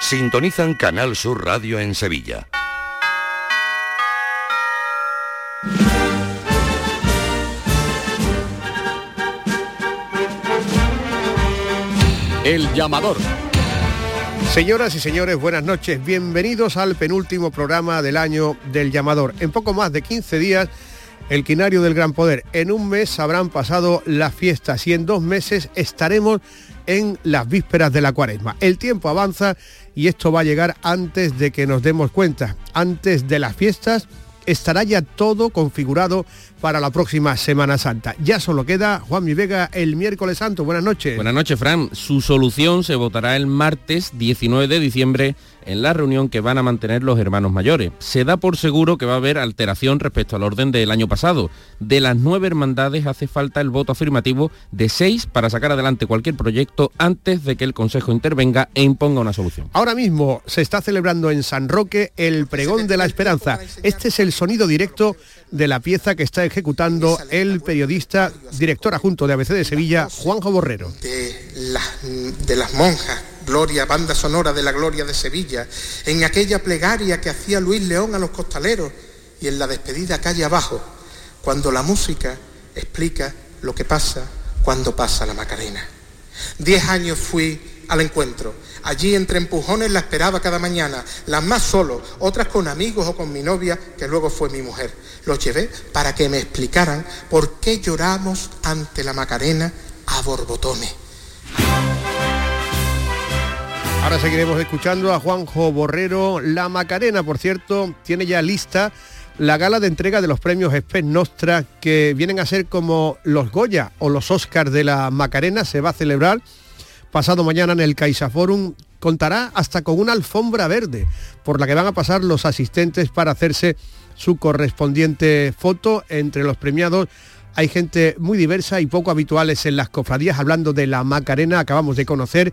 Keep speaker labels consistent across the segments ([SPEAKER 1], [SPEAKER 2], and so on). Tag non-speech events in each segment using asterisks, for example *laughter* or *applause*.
[SPEAKER 1] Sintonizan Canal Sur Radio en Sevilla.
[SPEAKER 2] El llamador.
[SPEAKER 3] Señoras y señores, buenas noches. Bienvenidos al penúltimo programa del año del llamador. En poco más de 15 días, el quinario del gran poder. En un mes habrán pasado las fiestas y en dos meses estaremos en las vísperas de la cuaresma. El tiempo avanza y esto va a llegar antes de que nos demos cuenta. Antes de las fiestas estará ya todo configurado para la próxima Semana Santa. Ya solo queda Juan Mi Vega el miércoles santo. Buenas noches.
[SPEAKER 4] Buenas noches, Fran. Su solución se votará el martes 19 de diciembre en la reunión que van a mantener los hermanos mayores. Se da por seguro que va a haber alteración respecto al orden del año pasado. De las nueve hermandades hace falta el voto afirmativo de seis para sacar adelante cualquier proyecto antes de que el Consejo intervenga e imponga una solución.
[SPEAKER 3] Ahora mismo se está celebrando en San Roque el pregón de la esperanza. Este es el sonido directo de la pieza que está ejecutando el periodista, director adjunto de ABC de Sevilla, Juanjo Borrero.
[SPEAKER 5] De, de las monjas Gloria, banda sonora de la gloria de Sevilla, en aquella plegaria que hacía Luis León a los costaleros y en la despedida calle abajo, cuando la música explica lo que pasa cuando pasa la Macarena. Diez años fui al encuentro. Allí entre empujones la esperaba cada mañana, las más solo, otras con amigos o con mi novia, que luego fue mi mujer. Los llevé para que me explicaran por qué lloramos ante la Macarena a borbotones.
[SPEAKER 3] Ahora seguiremos escuchando a Juanjo Borrero. La Macarena, por cierto, tiene ya lista la gala de entrega de los premios Spes Nostra, que vienen a ser como los Goya o los Oscars de la Macarena. Se va a celebrar pasado mañana en el CaixaForum. Contará hasta con una alfombra verde por la que van a pasar los asistentes para hacerse su correspondiente foto entre los premiados hay gente muy diversa y poco habituales en las cofradías. Hablando de la Macarena, acabamos de conocer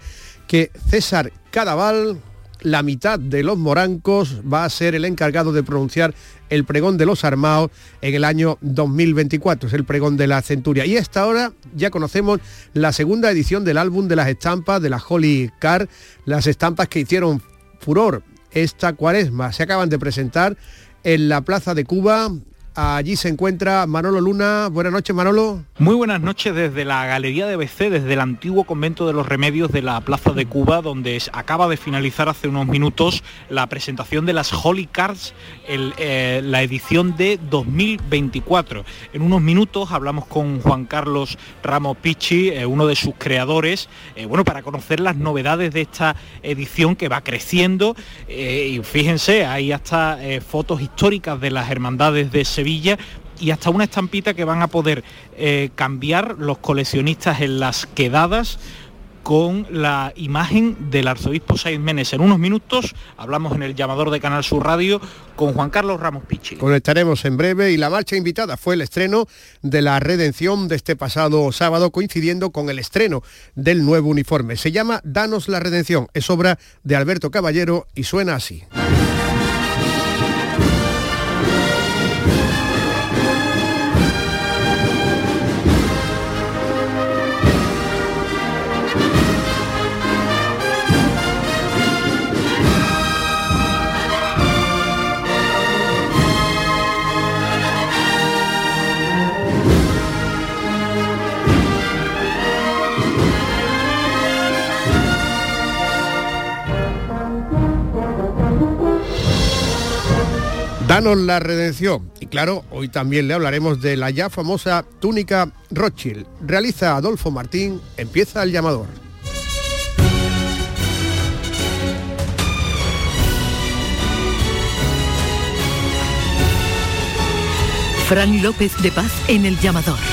[SPEAKER 3] que César Cadaval, la mitad de los morancos, va a ser el encargado de pronunciar el pregón de los armados en el año 2024, es el pregón de la centuria. Y a esta hora ya conocemos la segunda edición del álbum de las estampas de la Holy Car, las estampas que hicieron furor esta cuaresma. Se acaban de presentar en la Plaza de Cuba Allí se encuentra Manolo Luna. Buenas noches, Manolo.
[SPEAKER 6] Muy buenas noches desde la Galería de BC, desde el antiguo convento de los remedios de la Plaza de Cuba, donde acaba de finalizar hace unos minutos la presentación de las Holy Cards, eh, la edición de 2024. En unos minutos hablamos con Juan Carlos Ramos Pichi, eh, uno de sus creadores, eh, bueno, para conocer las novedades de esta edición que va creciendo. y fíjense, hay hasta fotos históricas de las hermandades de Sevilla y hasta una estampita que van a poder eh, cambiar los coleccionistas en las quedadas con la imagen del arzobispo Saiz Menes. En unos minutos hablamos en el llamador de Canal Sur Radio con Juan Carlos Ramos Pichi.
[SPEAKER 3] Conectaremos en breve y la marcha invitada fue el estreno de la redención de este pasado sábado coincidiendo con el estreno del nuevo uniforme. Se llama Danos la redención. Es obra de Alberto Caballero y suena así. La redención. Y claro, hoy también le hablaremos de la ya famosa túnica Rothschild. Realiza Adolfo Martín, empieza el llamador.
[SPEAKER 7] Fran López de Paz en el llamador.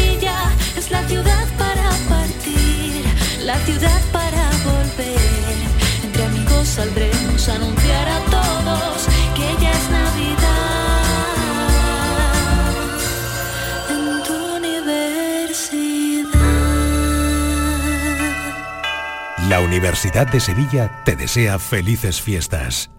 [SPEAKER 2] saldremos a anunciar a todos que ya es Navidad en tu universidad.
[SPEAKER 8] La Universidad de Sevilla te desea felices fiestas.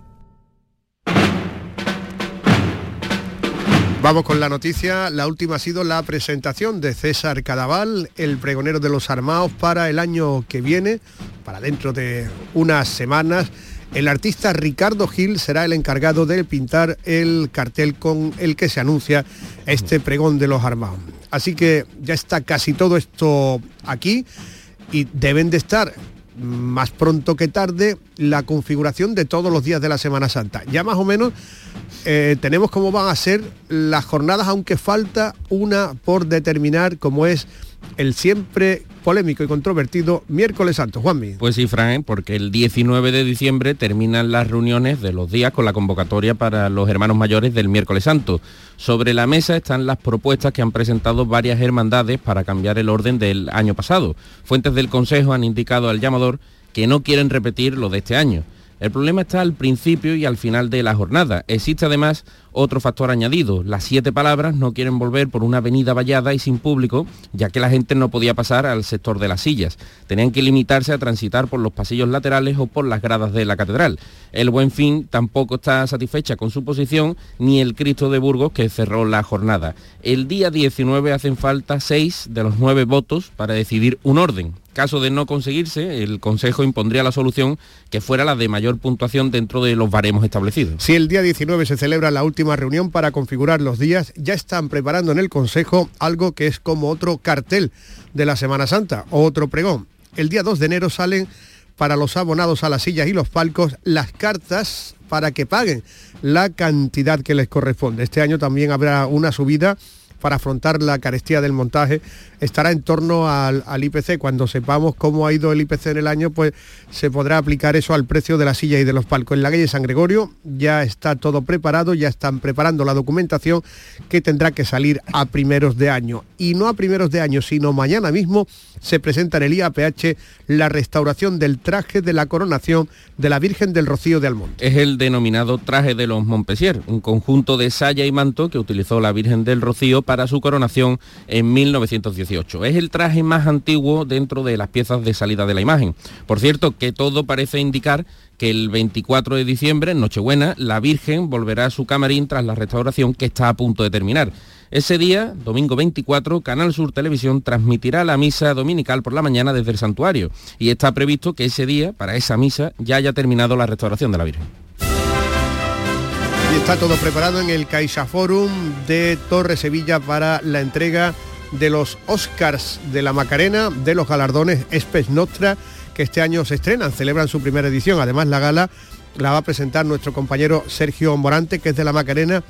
[SPEAKER 3] Vamos con la noticia. La última ha sido la presentación de César Cadaval, el pregonero de los armados, para el año que viene, para dentro de unas semanas. El artista Ricardo Gil será el encargado de pintar el cartel con el que se anuncia este pregón de los armados. Así que ya está casi todo esto aquí y deben de estar más pronto que tarde la configuración de todos los días de la Semana Santa. Ya más o menos eh, tenemos cómo van a ser las jornadas, aunque falta una por determinar, como es el siempre polémico y controvertido miércoles santo. Juanmi.
[SPEAKER 4] Pues sí, Fran, porque el 19 de diciembre terminan las reuniones de los días con la convocatoria para los hermanos mayores del miércoles santo. Sobre la mesa están las propuestas que han presentado varias hermandades para cambiar el orden del año pasado. Fuentes del Consejo han indicado al llamador que no quieren repetir lo de este año. El problema está al principio y al final de la jornada. Existe además otro factor añadido. Las siete palabras no quieren volver por una avenida vallada y sin público, ya que la gente no podía pasar al sector de las sillas. Tenían que limitarse a transitar por los pasillos laterales o por las gradas de la catedral. El Buen Fin tampoco está satisfecha con su posición, ni el Cristo de Burgos, que cerró la jornada. El día 19 hacen falta seis de los nueve votos para decidir un orden. Caso de no conseguirse, el Consejo impondría la solución que fuera la de mayor puntuación dentro de los baremos establecidos.
[SPEAKER 3] Si el día 19 se celebra la última reunión para configurar los días, ya están preparando en el Consejo algo que es como otro cartel de la Semana Santa, o otro pregón. El día 2 de enero salen para los abonados a las sillas y los palcos las cartas para que paguen la cantidad que les corresponde. Este año también habrá una subida para afrontar la carestía del montaje estará en torno al, IPC. Cuando sepamos cómo ha ido el IPC en el año, pues se podrá aplicar eso al precio de la silla y de los palcos. En la calle San Gregorio ya está todo preparado, ya están preparando la documentación que tendrá que salir a primeros de año. Y no a primeros de año, sino mañana mismo se presenta en el IAPH la restauración del traje de la coronación de la Virgen del Rocío de Almonte.
[SPEAKER 4] Es el denominado traje de los Montpensier, un conjunto de saya y manto que utilizó la Virgen del Rocío para su coronación en 1918. Es el traje más antiguo dentro de las piezas de salida de la imagen. Por cierto, que todo parece indicar que el 24 de diciembre, en Nochebuena, la Virgen volverá a su camarín tras la restauración que está a punto de terminar. Ese día, domingo 24, Canal Sur Televisión transmitirá la misa dominical por la mañana desde el santuario y está previsto que ese día, para esa misa, ya haya terminado la restauración de la Virgen.
[SPEAKER 3] Y está todo preparado en el Caixa Forum de Torre Sevilla para la entrega de los Oscars de la Macarena, de los galardones Espes Nostra, que este año se estrenan, celebran su primera edición. Además, la gala la va a presentar nuestro compañero Sergio Morante, que es de la Macarena,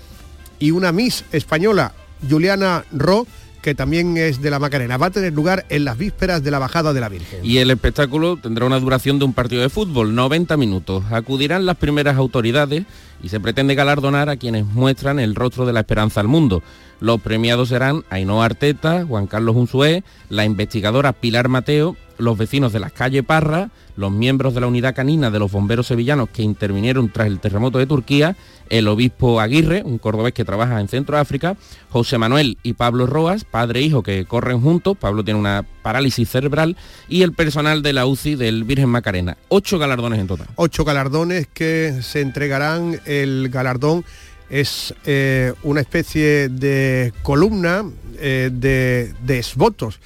[SPEAKER 3] y una Miss española, Juliana Ro, que también es de la Macarena. Va a tener lugar en las vísperas de la bajada de la Virgen.
[SPEAKER 4] Y el espectáculo tendrá una duración de un partido de fútbol, 90 minutos. Acudirán las primeras autoridades y se pretende galardonar a quienes muestran el rostro de la esperanza al mundo. Los premiados serán Ainhoa Arteta, Juan Carlos Unzué, la investigadora Pilar Mateo, los vecinos de las calle Parra, los miembros de la unidad canina de los bomberos sevillanos que intervinieron tras el terremoto de Turquía, el obispo Aguirre, un cordobés que trabaja en Centro África, José Manuel y Pablo Roas, padre e hijo que corren juntos, Pablo tiene una parálisis cerebral, y el personal de la UCI del Virgen Macarena. Ocho galardones en total.
[SPEAKER 3] Ocho galardones que se entregarán el galardón es eh, una especie de columna eh, de, de esvotos.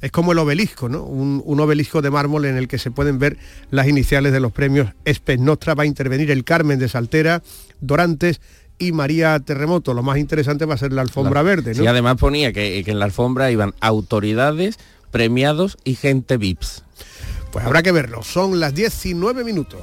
[SPEAKER 3] Es como el obelisco, ¿no? Un, un, obelisco de mármol en el que se pueden ver las iniciales de los premios Espes Nostra. Va a intervenir el Carmen de Saltera, Dorantes y María Terremoto. Lo más interesante va a ser la alfombra
[SPEAKER 4] Claro.
[SPEAKER 3] verde, ¿no?
[SPEAKER 4] Sí, además ponía que, que en la alfombra iban autoridades, premiados y gente VIPs.
[SPEAKER 3] Pues habrá que verlo. Son las 19 minutos.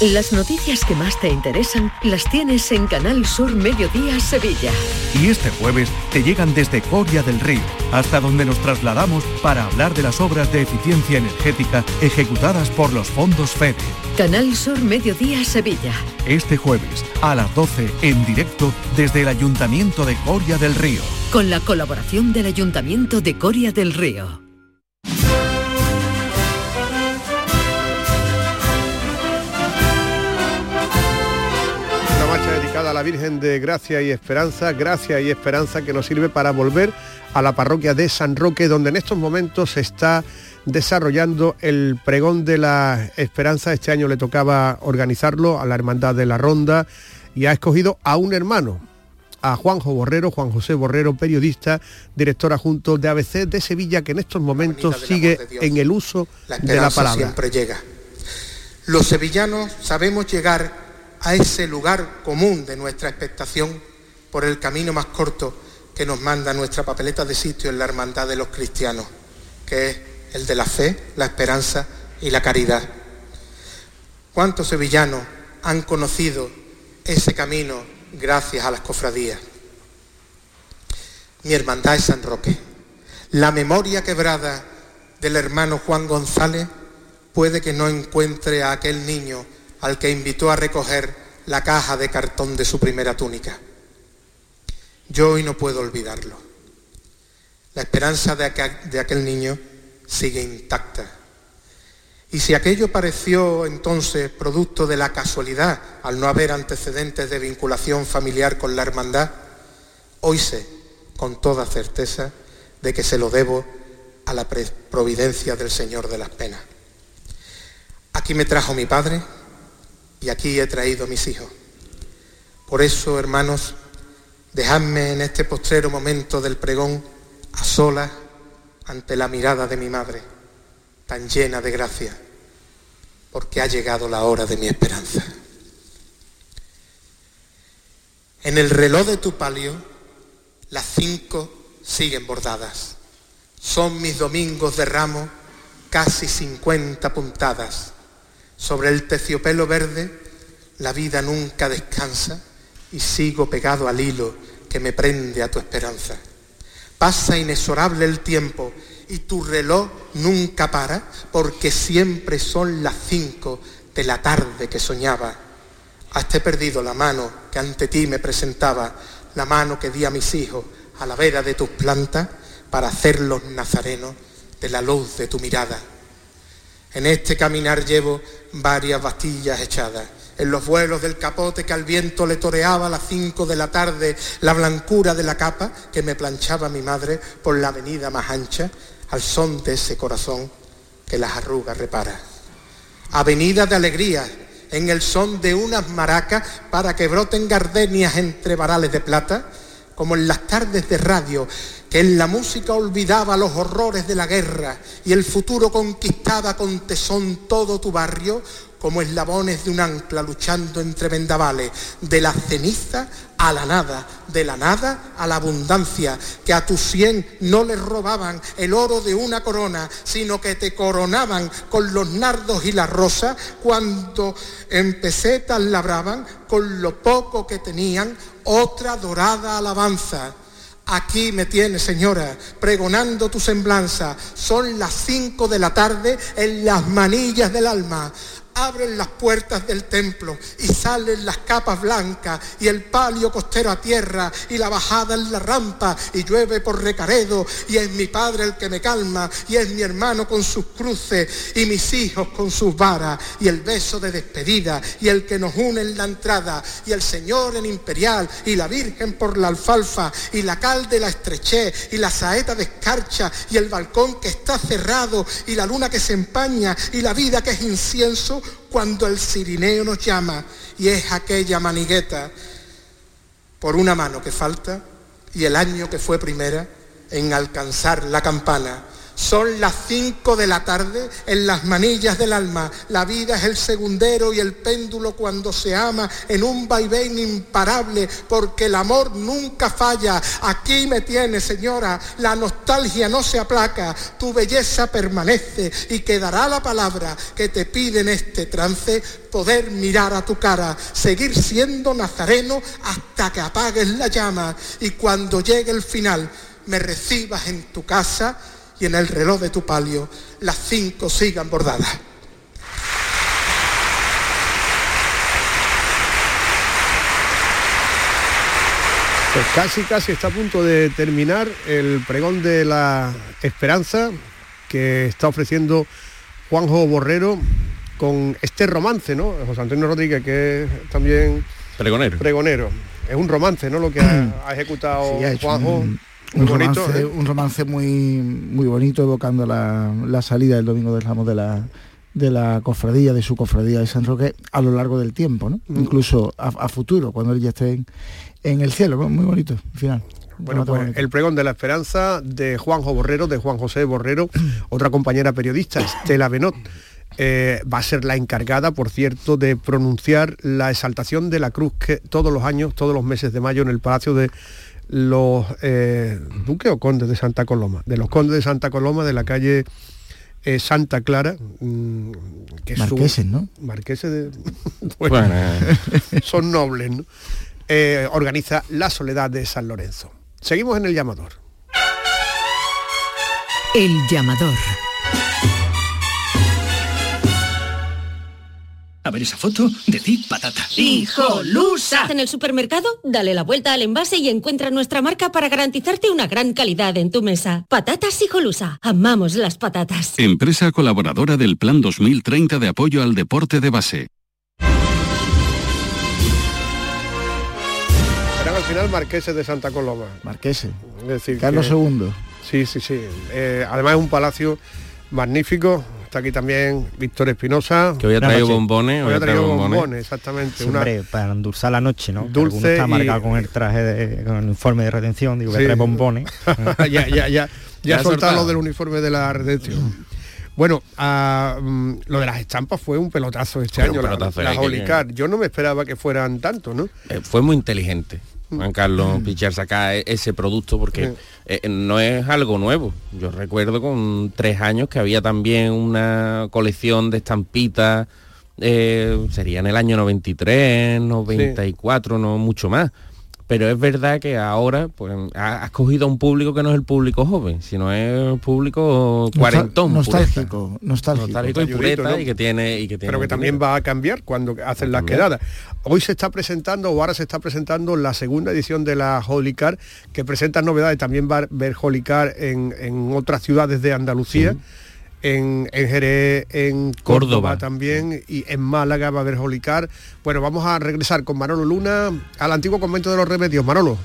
[SPEAKER 7] Las noticias que más te interesan las tienes en Canal Sur Mediodía Sevilla.
[SPEAKER 8] Y este jueves te llegan desde Coria del Río, hasta donde nos trasladamos para hablar de las obras de eficiencia energética ejecutadas por los fondos FEDE.
[SPEAKER 7] Canal Sur Mediodía Sevilla.
[SPEAKER 8] Este jueves a las 12 en directo desde el Ayuntamiento de Coria del Río.
[SPEAKER 7] Con la colaboración del Ayuntamiento de Coria del Río.
[SPEAKER 3] La Virgen de Gracia y Esperanza, Gracia y Esperanza que nos sirve para volver a la parroquia de San Roque, donde en estos momentos se está desarrollando el pregón de la Esperanza. Este año le tocaba organizarlo a la Hermandad de la Ronda y ha escogido a un hermano, a Juanjo Borrero, Juan José Borrero, periodista, director adjunto de ABC de Sevilla, que en estos momentos sigue en el uso
[SPEAKER 5] La
[SPEAKER 3] de la palabra.
[SPEAKER 5] siempre llega. Los sevillanos sabemos llegar a ese lugar común de nuestra expectación por el camino más corto que nos manda nuestra papeleta de sitio en la hermandad de los cristianos, que es el de la fe, la esperanza y la caridad. ¿Cuántos sevillanos han conocido ese camino gracias a las cofradías? Mi hermandad es San Roque. La memoria quebrada del hermano Juan González puede que no encuentre a aquel niño al que invitó a recoger la caja de cartón de su primera túnica. Yo hoy no puedo olvidarlo. La esperanza de aquel, niño sigue intacta. Y si aquello pareció entonces producto de la casualidad al no haber antecedentes de vinculación familiar con la hermandad, hoy sé con toda certeza de que se lo debo a la providencia del Señor de las penas. Aquí me trajo mi padre y aquí he traído a mis hijos. Por eso, hermanos, dejadme en este postrero momento del pregón a solas ante la mirada de mi madre, tan llena de gracia, porque ha llegado la hora de mi esperanza. En el reloj de tu palio, las cinco siguen bordadas. Son mis domingos de ramo, casi 50 puntadas. Sobre el terciopelo verde, la vida nunca descansa y sigo pegado al hilo que me prende a tu esperanza. Pasa inexorable el tiempo y tu reloj nunca para porque siempre son las cinco de la tarde que soñaba. Hasta perdido la mano que ante ti me presentaba, la mano que di a mis hijos a la vera de tus plantas para hacerlos nazarenos de la luz de tu mirada. En este caminar llevo varias bastillas echadas. En los vuelos del capote que al viento le toreaba a las cinco de la tarde la blancura de la capa que me planchaba mi madre por la avenida más ancha al son de ese corazón que las arrugas repara. Avenida de alegría en el son de unas maracas para que broten gardenias entre varales de plata, como en las tardes de radio, que en la música olvidaba los horrores de la guerra y el futuro conquistaba con tesón todo tu barrio, como eslabones de un ancla luchando entre vendavales, de la ceniza a la nada, de la nada a la abundancia, que a tus cien no les robaban el oro de una corona, sino que te coronaban con los nardos y la rosa, cuando en pesetas labraban con lo poco que tenían otra dorada alabanza. Aquí me tienes, señora, pregonando tu semblanza. Son las cinco de la tarde en las manillas del alma. Abren las puertas del templo y salen las capas blancas y el palio costero a tierra y la bajada en la rampa y llueve por recaredo y es mi padre el que me calma y es mi hermano con sus cruces y mis hijos con sus varas y el beso de despedida y el que nos une en la entrada y el Señor en imperial y la Virgen por la alfalfa y la cal de la estreché y la saeta de escarcha y el balcón que está cerrado y la luna que se empaña y la vida que es incienso cuando el cirineo nos llama y es aquella manigueta por una mano que falta y el año que fue primera en alcanzar la campana. Son las cinco de la tarde en las manillas del alma. La vida es el segundero y el péndulo cuando se ama en un vaivén imparable, porque el amor nunca falla. Aquí me tiene, señora, la nostalgia no se aplaca, tu belleza permanece y quedará la palabra que te pide en este trance poder mirar a tu cara, seguir siendo nazareno hasta que apagues la llama y cuando llegue el final me recibas en tu casa y en el reloj de tu palio las cinco sigan bordadas.
[SPEAKER 3] Pues casi, casi está a punto de terminar el pregón de la esperanza que está ofreciendo Juanjo Borrero con este romance, ¿no? José Antonio Rodríguez, que es también
[SPEAKER 4] pregonero.
[SPEAKER 3] pregonero. Es un romance, ¿no? Lo que ha, *clears throat* ha ejecutado
[SPEAKER 9] Sí, ha hecho
[SPEAKER 3] Juanjo.
[SPEAKER 9] un, un
[SPEAKER 3] bonito,
[SPEAKER 9] romance,
[SPEAKER 3] ¿eh?
[SPEAKER 9] un romance muy muy bonito evocando la, la salida del domingo del ramo de la de la cofradía, de su cofradía de San Roque a lo largo del tiempo, ¿no?
[SPEAKER 3] Mm.
[SPEAKER 9] Incluso a, a futuro, cuando él ya esté en, en el cielo, muy bonito, al final.
[SPEAKER 3] Bueno, pues el pregón de la esperanza de Juanjo Borrero, de Juan José Borrero, *clears throat* otra compañera periodista, Estela Benot, eh, va a ser la encargada, por cierto, de pronunciar la exaltación de la cruz que todos los años, todos los meses de mayo en el Palacio de los eh, duques o condes de Santa Coloma, de los condes de Santa Coloma de la calle eh, Santa Clara, mm, que es su-
[SPEAKER 9] Marqueses, ¿no?
[SPEAKER 3] Marqueses de... *laughs* bueno,
[SPEAKER 4] Bueno,
[SPEAKER 3] son nobles, ¿no? Eh, organiza la Soledad de San Lorenzo. Seguimos en el llamador.
[SPEAKER 7] El llamador.
[SPEAKER 10] A ver esa foto, decid patata.
[SPEAKER 11] ¡Hijolusa! En el supermercado, dale la vuelta al envase y encuentra nuestra marca para garantizarte una gran calidad en tu mesa. Patatas Hijolusa. Amamos las patatas.
[SPEAKER 12] Empresa colaboradora del Plan 2030 de apoyo al deporte de base.
[SPEAKER 3] Serán al final marqueses de Santa Coloma.
[SPEAKER 9] Marqueses.
[SPEAKER 3] Es decir,
[SPEAKER 9] Carlos
[SPEAKER 3] que-
[SPEAKER 9] II.
[SPEAKER 3] Sí, sí, sí. Eh, además es un palacio magnífico. Está aquí también Víctor Espinosa.
[SPEAKER 4] Que hoy ha traído bombones,
[SPEAKER 3] Hoy ha traído bombones, exactamente.
[SPEAKER 13] Sí,
[SPEAKER 3] Una-
[SPEAKER 13] hombre, para endulzar la noche, ¿no? Que
[SPEAKER 3] Dulce
[SPEAKER 13] Alguno está
[SPEAKER 3] y-
[SPEAKER 13] marcado con el traje, de, con el informe de retención, digo que
[SPEAKER 3] Sí.
[SPEAKER 13] trae bombones. *laughs*
[SPEAKER 3] ya, ya, ya. *laughs* Ya
[SPEAKER 13] Ya
[SPEAKER 3] soltado lo del uniforme de la redención. Bueno, mm, lo de las estampas fue un pelotazo este
[SPEAKER 4] Fue un
[SPEAKER 3] año, la- las
[SPEAKER 4] que-
[SPEAKER 3] Card. Yo no me esperaba que fueran tanto, ¿no?
[SPEAKER 4] Eh, fue muy inteligente Juan Carlos Pichar sacar e- ese producto porque eh, no es algo nuevo. Yo recuerdo con tres años que había también una colección de estampitas, eh, sería en el año 93, 94, no mucho más. Pero es verdad que ahora pues, ha- has cogido a un público que no es el público joven, sino es el público cuarentón.
[SPEAKER 9] nostálgico,
[SPEAKER 4] pureta.
[SPEAKER 9] nostálgico.
[SPEAKER 4] Nostálgico y pureta
[SPEAKER 3] ¿no?
[SPEAKER 4] y que tiene y que tiene
[SPEAKER 3] pero que también va a cambiar cuando hacen las quedadas. Hoy se está presentando, o ahora se está presentando la segunda edición de la Holy Car, que presenta novedades. También va a ver Holy Car en, en otras ciudades de Andalucía. En, en Jerez, en Córdoba,
[SPEAKER 4] Córdoba.
[SPEAKER 3] también y en Málaga va a haber Holy Car. Bueno, vamos a regresar con Manolo Luna al antiguo convento de los remedios. Manolo.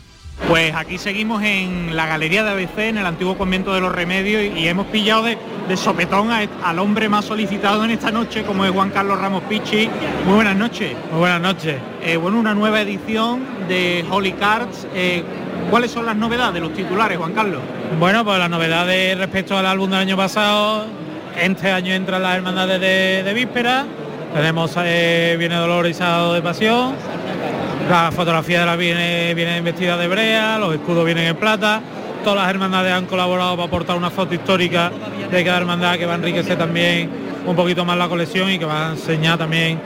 [SPEAKER 6] Pues aquí seguimos en la galería de ABC, en el antiguo convento de los remedios, y, y hemos pillado de, de sopetón a- al hombre más solicitado en esta noche, como es Juan Carlos Ramos Pichi. Muy buenas noches.
[SPEAKER 14] Muy buenas noches.
[SPEAKER 6] Eh, bueno, una nueva edición de Holy Cards. Eh, ¿Cuáles son las novedades, los titulares, Juan Carlos?
[SPEAKER 14] Bueno, pues las novedades respecto al álbum del año pasado, este año entran las hermandades de, de víspera, tenemos eh, Viene Dolor y Sábado de Pasión, la fotografía de la viene, vestida de brea, los escudos vienen en plata, todas las hermandades han colaborado para aportar una foto histórica de cada hermandad que va a enriquecer también un poquito más la colección y que va a enseñar también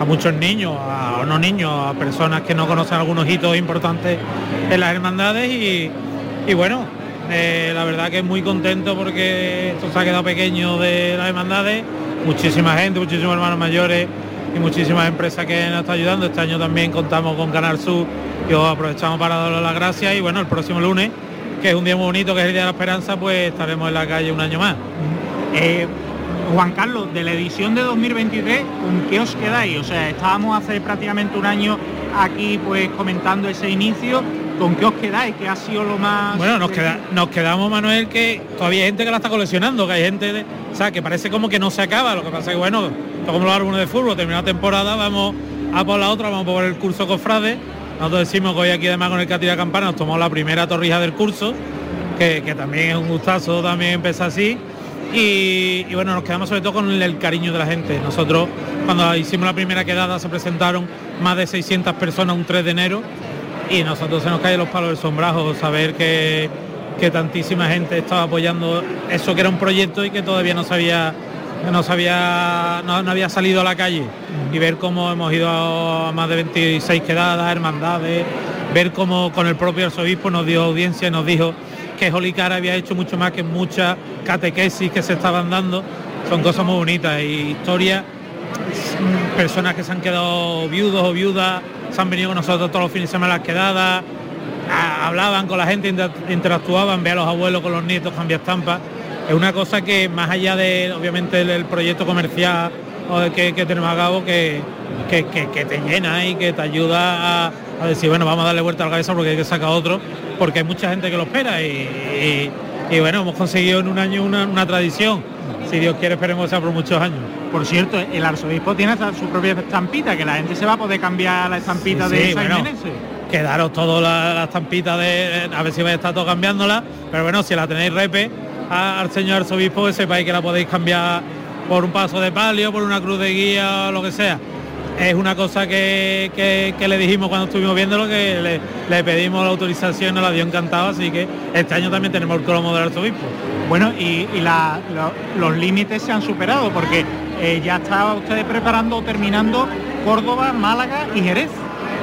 [SPEAKER 14] a muchos niños, a no niños, a personas que no conocen algunos hitos importantes en las hermandades y bueno, eh, la verdad que muy contento porque esto se ha quedado pequeño de las hermandades, muchísima gente, muchísimos hermanos mayores y muchísimas empresas que nos están ayudando. Este año también contamos con Canal Sur que os aprovechamos para darles las gracias y bueno, el próximo lunes, que es un día muy bonito, que es el Día de la Esperanza, pues estaremos en la calle un año más.
[SPEAKER 6] Eh, Juan Carlos, de la edición de 2023, ¿con qué os quedáis? O sea, estábamos hace prácticamente un año aquí pues comentando ese inicio. ¿Con qué os quedáis? ¿Qué ha sido lo más...?
[SPEAKER 14] Bueno, nos, queda, nos quedamos, Manuel, que todavía hay gente que la está coleccionando, que hay gente, de, o sea, que parece como que no se acaba. Lo que pasa es que, bueno, como los álbumes de fútbol, termina la temporada, vamos a por la otra, vamos por el curso Cofrade. Nosotros decimos que hoy aquí además con el Catira Campana nos tomamos la primera torrija del curso que, que también es un gustazo también empezar así. Y, y, bueno, nos quedamos sobre todo con el cariño de la gente. Nosotros cuando hicimos la primera quedada se presentaron más de 600 personas un 3 de enero y nosotros se nos caen los palos del sombrajo saber que, que tantísima gente estaba apoyando eso que era un proyecto y que todavía no sabía no sabía no, había salido a la calle y ver cómo hemos ido a más de 26 quedadas, hermandades, ver cómo con el propio arzobispo nos dio audiencia y nos dijo que Jolicar había hecho mucho más que muchas catequesis que se estaban dando. Son cosas muy bonitas y historias, personas que se han quedado viudos o viudas, se han venido con nosotros todos los fines de semana las quedadas, hablaban con la gente, interactuaban, ve a los abuelos con los nietos, cambia estampas. Es una cosa que más allá de, obviamente, del proyecto comercial que, que tenemos a cabo, que, que, que, te llena y que te ayuda a, a, decir, bueno, vamos a darle vuelta a la cabeza porque hay que sacar otro, porque hay mucha gente que lo espera y, y, y bueno, hemos conseguido en un año una, una, tradición. Si Dios quiere, esperemos sea por muchos años.
[SPEAKER 6] Por cierto, el arzobispo tiene su propia estampita, que la gente se va a poder cambiar la estampita
[SPEAKER 14] sí,
[SPEAKER 6] de
[SPEAKER 14] sí,
[SPEAKER 6] San
[SPEAKER 14] bueno. Quedaros todas las la estampitas de, a ver si vais a estar todo cambiándola, pero bueno, si la tenéis repe a, al señor arzobispo, que sepáis que la podéis cambiar por un paso de palio, por una cruz de guía o lo que sea. Es una cosa que, que, que le dijimos cuando estuvimos viéndolo, que le, le, pedimos la autorización, nos la dio encantado, así que este año también tenemos el cromo del arzobispo.
[SPEAKER 6] Bueno, y, los límites se han superado, porque eh, ya estaba ustedes preparando terminando Córdoba, Málaga y Jerez.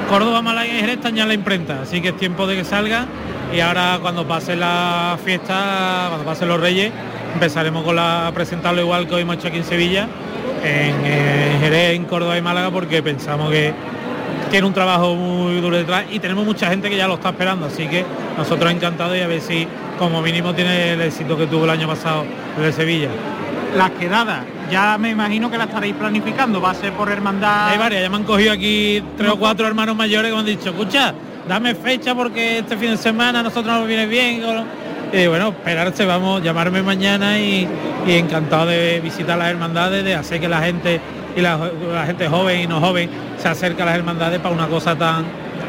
[SPEAKER 14] Córdoba, Málaga y Jerez están ya en la imprenta, así que es tiempo de que salga y ahora cuando pase la fiesta, cuando pasen los reyes, empezaremos con la a presentarlo igual que hoy hemos hecho aquí en Sevilla, en, en Jerez, en Córdoba y Málaga, porque pensamos que tiene un trabajo muy duro detrás y tenemos mucha gente que ya lo está esperando, así que nosotros encantados y a ver si como mínimo tiene el éxito que tuvo el año pasado de Sevilla.
[SPEAKER 6] Las quedadas, ya me imagino que la estaréis planificando, va a ser por hermandad.
[SPEAKER 14] Hay varias, ya me han cogido aquí tres o cuatro hermanos mayores que me han dicho, escucha, dame fecha porque este fin de semana nosotros nos viene bien. Y bueno, esperarse, vamos, llamarme mañana y, y, encantado de visitar las hermandades, de hacer que la gente y la, la, gente joven y no joven se acerque a las hermandades para una cosa tan,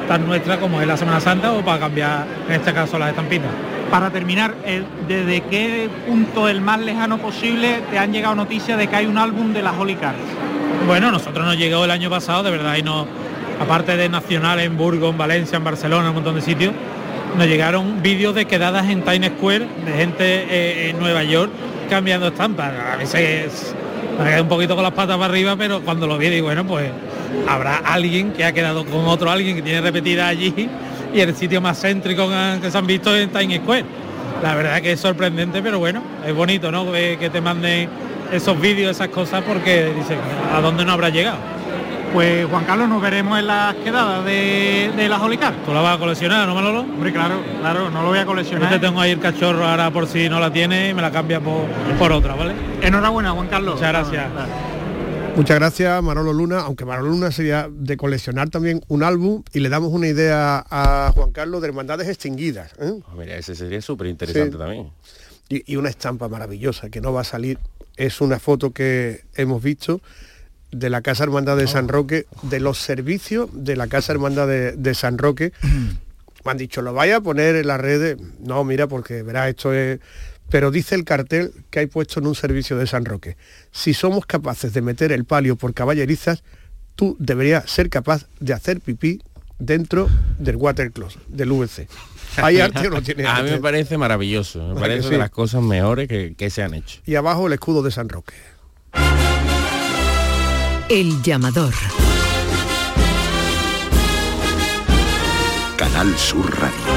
[SPEAKER 14] tan nuestra como es la Semana Santa o para cambiar, en este caso, las estampitas.
[SPEAKER 6] Para terminar, ¿desde qué punto el más lejano posible te han llegado noticias de que hay un álbum de las Holy Cars?
[SPEAKER 14] Bueno, nosotros nos llegó el año pasado, de verdad, y no, aparte de nacional en Burgos, en Valencia, en Barcelona, un montón de sitios, nos llegaron vídeos de quedadas en Times Square de gente eh, en Nueva York cambiando estampas. A veces me quedé un poquito con las patas para arriba, pero cuando lo vi digo, bueno, pues habrá alguien que ha quedado con otro alguien que tiene repetida allí y el sitio más céntrico que se han visto en Times Square. La verdad que es sorprendente, pero bueno, es bonito, ¿no? Que te manden esos vídeos, esas cosas, porque dicen, ¿a dónde no habrá llegado?
[SPEAKER 6] Pues Juan Carlos, nos veremos en las quedadas de, de las Holicar.
[SPEAKER 14] ¿Tú la vas a coleccionar, no Manolo?
[SPEAKER 6] Hombre, claro, claro, no lo voy a coleccionar.
[SPEAKER 14] Yo te tengo ahí el cachorro ahora por si no la tiene y me la cambia por, por otra, ¿vale?
[SPEAKER 6] Enhorabuena, Juan Carlos.
[SPEAKER 14] Muchas gracias.
[SPEAKER 3] Muchas gracias, Manolo Luna, aunque Manolo Luna sería de coleccionar también un álbum y le damos una idea a Juan Carlos de hermandades extinguidas. ¿eh?
[SPEAKER 4] Oh, mira, ese sería súper interesante sí. también.
[SPEAKER 3] Y, y una estampa maravillosa que no va a salir. Es una foto que hemos visto de la Casa Hermandad de San Roque, de los servicios de la Casa Hermandad de, de San Roque. Me han dicho, lo vaya a poner en las redes. No, mira, porque verás, esto es... Pero dice el cartel que hay puesto en un servicio de San Roque. Si somos capaces de meter el palio por caballerizas, tú deberías ser capaz de hacer pipí dentro del water closet, del VC. ¿Hay *laughs* arte o no tiene arte?
[SPEAKER 4] A mí me parece maravilloso, me parece sí? de las cosas mejores que, que se han hecho.
[SPEAKER 3] Y abajo el escudo de San Roque.
[SPEAKER 7] El llamador.
[SPEAKER 1] Canal Sur Radio.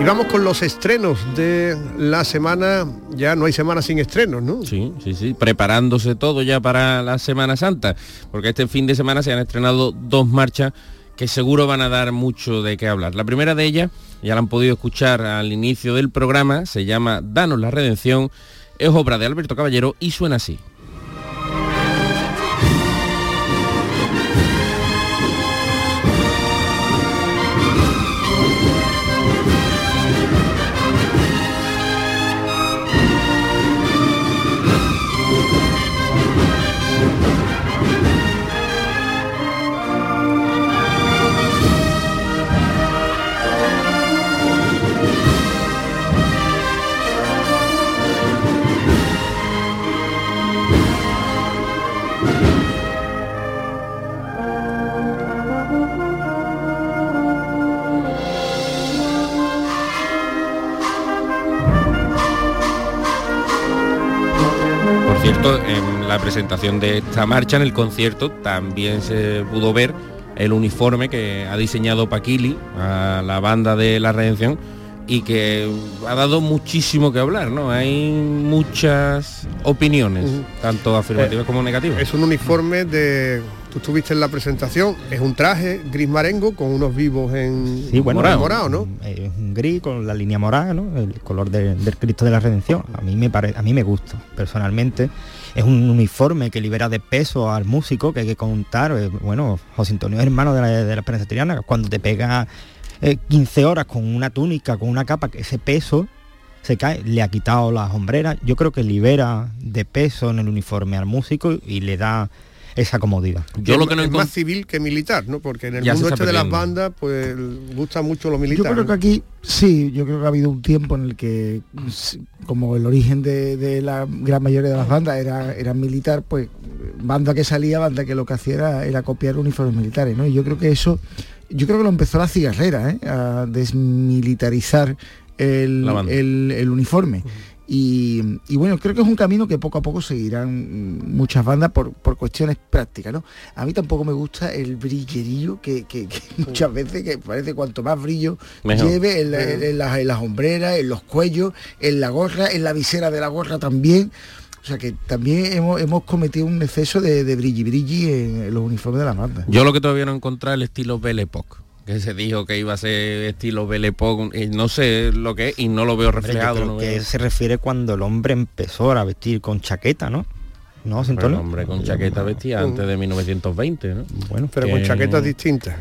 [SPEAKER 3] Y vamos con los estrenos de la semana. Ya no hay semana sin estrenos, ¿no?
[SPEAKER 4] Sí, sí, sí. Preparándose todo ya para la Semana Santa. Porque este fin de semana se han estrenado dos marchas que seguro van a dar mucho de qué hablar. La primera de ellas, ya la han podido escuchar al inicio del programa, se llama Danos la Redención, es obra de Alberto Caballero y suena así. La presentación de esta marcha, en el concierto, también se pudo ver el uniforme que ha diseñado Paquili a la banda de la Redención y que ha dado muchísimo que hablar, ¿no? Hay muchas opiniones, tanto afirmativas
[SPEAKER 3] Eh,
[SPEAKER 4] como negativas.
[SPEAKER 3] Es un uniforme de... Tú estuviste en la presentación, es un traje gris marengo con unos vivos en
[SPEAKER 13] Sí, bueno,
[SPEAKER 3] morado, morado, ¿no?
[SPEAKER 13] Es un gris con la línea morada, ¿no? El color de- del Cristo de la Redención. A mí me pare- a mí me gusta, personalmente. Es un uniforme que libera de peso al músico, que hay que contar. eh, bueno, José Antonio es hermano de la, de la prensa. Cuando te pega eh, 15 horas con una túnica, con una capa, que ese peso se cae, le ha quitado las hombreras. Yo creo que libera de peso en el uniforme al músico y le da esa comodidad.
[SPEAKER 3] Yo lo que no es más civil que militar, ¿no? Porque en el
[SPEAKER 13] Ya
[SPEAKER 3] mundo este de las bandas, pues gusta mucho lo
[SPEAKER 9] Yo
[SPEAKER 3] militar.
[SPEAKER 9] creo
[SPEAKER 3] ¿no?
[SPEAKER 9] que aquí sí, yo creo que ha habido un tiempo en el que como el origen de, de la gran mayoría de las bandas era, era militar, pues banda que salía, banda que lo que hacía era, era copiar uniformes militares, ¿no? Y yo creo que eso, yo creo que lo empezó la cigarrera, ¿eh? a desmilitarizar el uniforme. Y, y bueno, creo que es un camino que poco a poco seguirán muchas bandas por, por cuestiones prácticas, ¿no? A mí tampoco me gusta el brillerillo que, que- que muchas veces que parece cuanto más brillo
[SPEAKER 4] Mejor.
[SPEAKER 9] lleve en, la- en- en las, en las hombreras, en los cuellos, en la gorra, en la visera de la gorra también. O sea que también hemos, hemos cometido un exceso de, de brilli brilli en los uniformes de las bandas.
[SPEAKER 4] Yo lo que todavía no he encontrado es el estilo Belle Époque, que se dijo que iba a ser estilo y no sé lo que es y no lo veo
[SPEAKER 13] yo
[SPEAKER 4] reflejado.
[SPEAKER 13] creo
[SPEAKER 4] no
[SPEAKER 13] que
[SPEAKER 4] veo-
[SPEAKER 13] se refiere cuando el hombre empezó a vestir con chaqueta, ¿no? No,
[SPEAKER 4] Bueno,
[SPEAKER 13] Antonio?
[SPEAKER 4] hombre con chaqueta vestía antes de 1920, ¿no?
[SPEAKER 13] Bueno,
[SPEAKER 3] Pero con
[SPEAKER 4] que-
[SPEAKER 3] chaquetas distintas.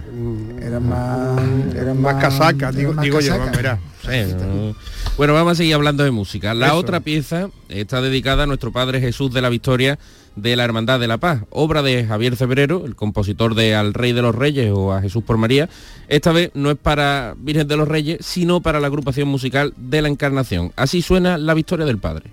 [SPEAKER 9] Eran más, eran
[SPEAKER 3] más casacas, digo, digo yo,
[SPEAKER 9] casacas.
[SPEAKER 3] verá.
[SPEAKER 4] Sí, no. Bueno, vamos a seguir hablando de música. La
[SPEAKER 3] Eso.
[SPEAKER 4] otra pieza está dedicada a nuestro Padre Jesús de la Victoria de la Hermandad de la Paz, obra de Javier Febrero, el compositor de Al Rey de los Reyes o a Jesús por María. Esta vez no es para Virgen de los Reyes, sino para la agrupación musical de la Encarnación. Así suena la Victoria del Padre.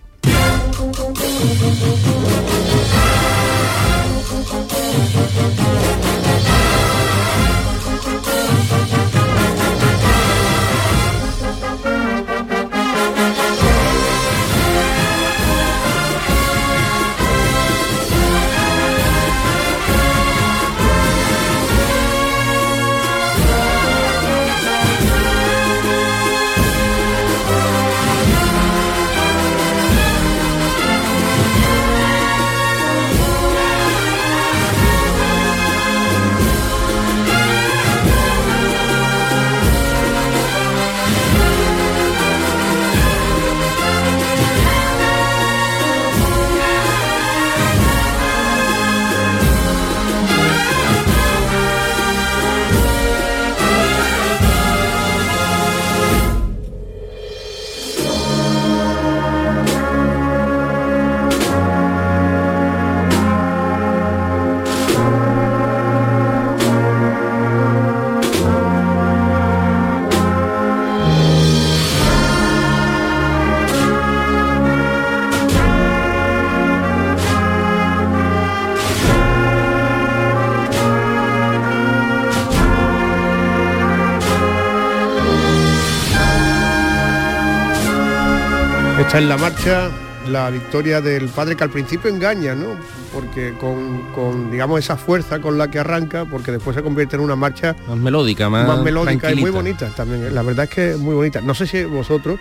[SPEAKER 3] Esta es la marcha, la victoria del padre que al principio engaña, ¿no? Porque con, con, digamos, esa fuerza con la que arranca, porque después se convierte en una marcha
[SPEAKER 4] Más melódica, más,
[SPEAKER 3] más melódica y muy bonita también. La verdad es que es muy bonita. No sé si vosotros,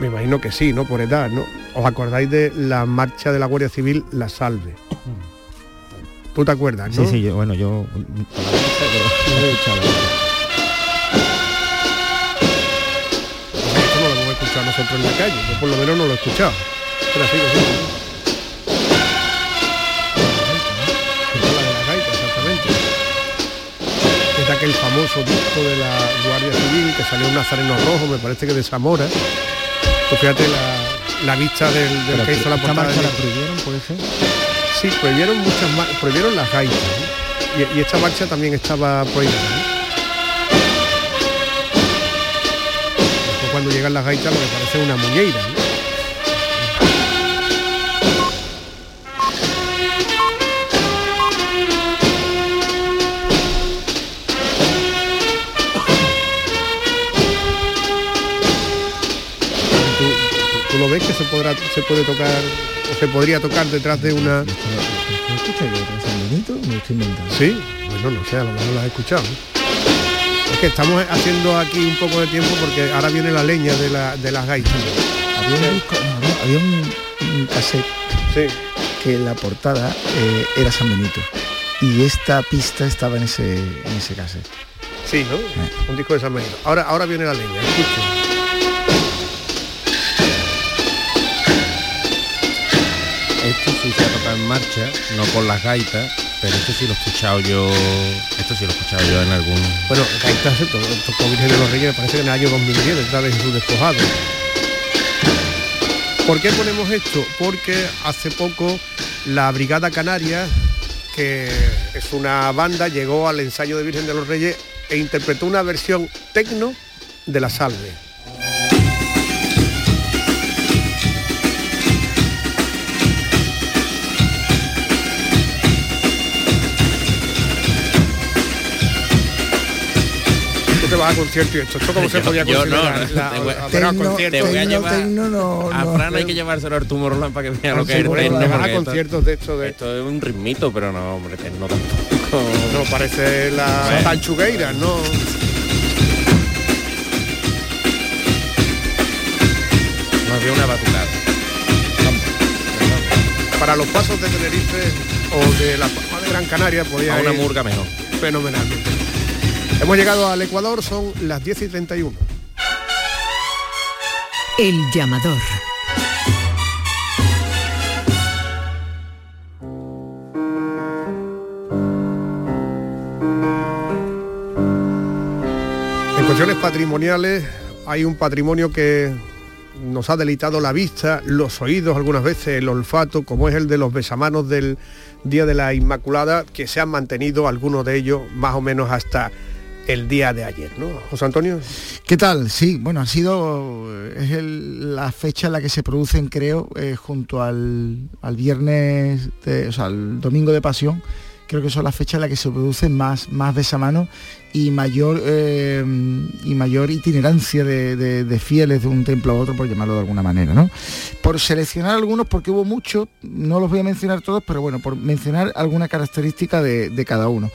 [SPEAKER 3] me imagino que sí, ¿no? Por edad, ¿no? ¿Os acordáis de la marcha de la Guardia Civil, La Salve? ¿Tú te acuerdas, no?
[SPEAKER 13] Sí, sí, yo, bueno, yo... *laughs*
[SPEAKER 3] nosotros en la calle. Yo por lo menos no lo he escuchado. Exactamente. Es de aquel famoso disco de la Guardia Civil que salió un nazareno rojo, me parece que de Zamora. Pues fíjate la, la vista del, del
[SPEAKER 13] Pero
[SPEAKER 3] que hizo la portada. de-
[SPEAKER 13] la prohibieron, puede ser.
[SPEAKER 3] Sí, prohibieron muchas prohibieron las gaitas. y esta marcha también estaba prohibida. Llegan las gaitas lo que parece una muñeira. ¿no? ¿Tú, tú lo ves que se podrá se puede tocar o se podría tocar detrás de una... Sí, bueno, no sé, a lo mejor lo has escuchado. Es que estamos haciendo aquí un poco de tiempo porque ahora viene la leña de, la, de las gaitas.
[SPEAKER 9] Había un, disco- no, había un- un cassette que la portada eh, era San Benito. Y esta pista estaba en ese, en ese cassette.
[SPEAKER 3] Sí, ¿no? Un disco de San Benito. Ahora, ahora viene la leña, escuchen.
[SPEAKER 4] Marcha, no con las gaitas, pero esto sí lo he escuchado yo. Esto sí lo he escuchado yo en algún.
[SPEAKER 3] Bueno, gaitas tocó Virgen de los Reyes, me parece que en el año 2010, detrás de Jesús despojado. ¿Por qué ponemos esto? Porque hace poco la Brigada Canaria, que es una banda, llegó al ensayo de Virgen de los Reyes e interpretó una versión tecno de la salve. Vas a concierto y esto, ¿esto cómo se podía
[SPEAKER 4] yo no, no,
[SPEAKER 3] La-
[SPEAKER 4] te voy-
[SPEAKER 3] a- a-
[SPEAKER 4] Tecno-
[SPEAKER 3] a conciertos.
[SPEAKER 4] te voy a llevar-
[SPEAKER 9] no,
[SPEAKER 4] a
[SPEAKER 9] no.
[SPEAKER 4] Fran hay que llevárselo al Tomorrowland para que vea lo que es
[SPEAKER 3] a conciertos de esto de
[SPEAKER 4] Esto es un ritmito, pero no, hombre, techno tampoco.
[SPEAKER 3] No, parece la
[SPEAKER 4] Bueno.
[SPEAKER 3] Tanchugueira, ¿no?
[SPEAKER 4] No había una batucada.
[SPEAKER 3] Para los pasos de Tenerife o de la Palma de Gran Canaria podía
[SPEAKER 4] A una
[SPEAKER 3] ir
[SPEAKER 4] murga mejor.
[SPEAKER 3] fenomenalmente. Hemos llegado al Ecuador, son las 10 y 31.
[SPEAKER 7] El llamador.
[SPEAKER 3] En cuestiones patrimoniales hay un patrimonio que nos ha deleitado la vista, los oídos algunas veces, el olfato, como es el de los besamanos del Día de la Inmaculada, que se han mantenido algunos de ellos más o menos hasta el día de ayer, ¿no? José Antonio.
[SPEAKER 9] ¿Qué tal? Sí, bueno, ha sido es el- la fecha en la que se producen, creo, eh, junto al, al viernes, o sea, al domingo de Pasión, creo que son las fechas en las que se producen más, más besamanos y mayor eh, y mayor itinerancia de, de- de fieles de un templo a otro, por llamarlo de alguna manera, ¿no? Por seleccionar algunos, porque hubo muchos, no los voy a mencionar todos, pero bueno, por mencionar alguna característica de, de cada uno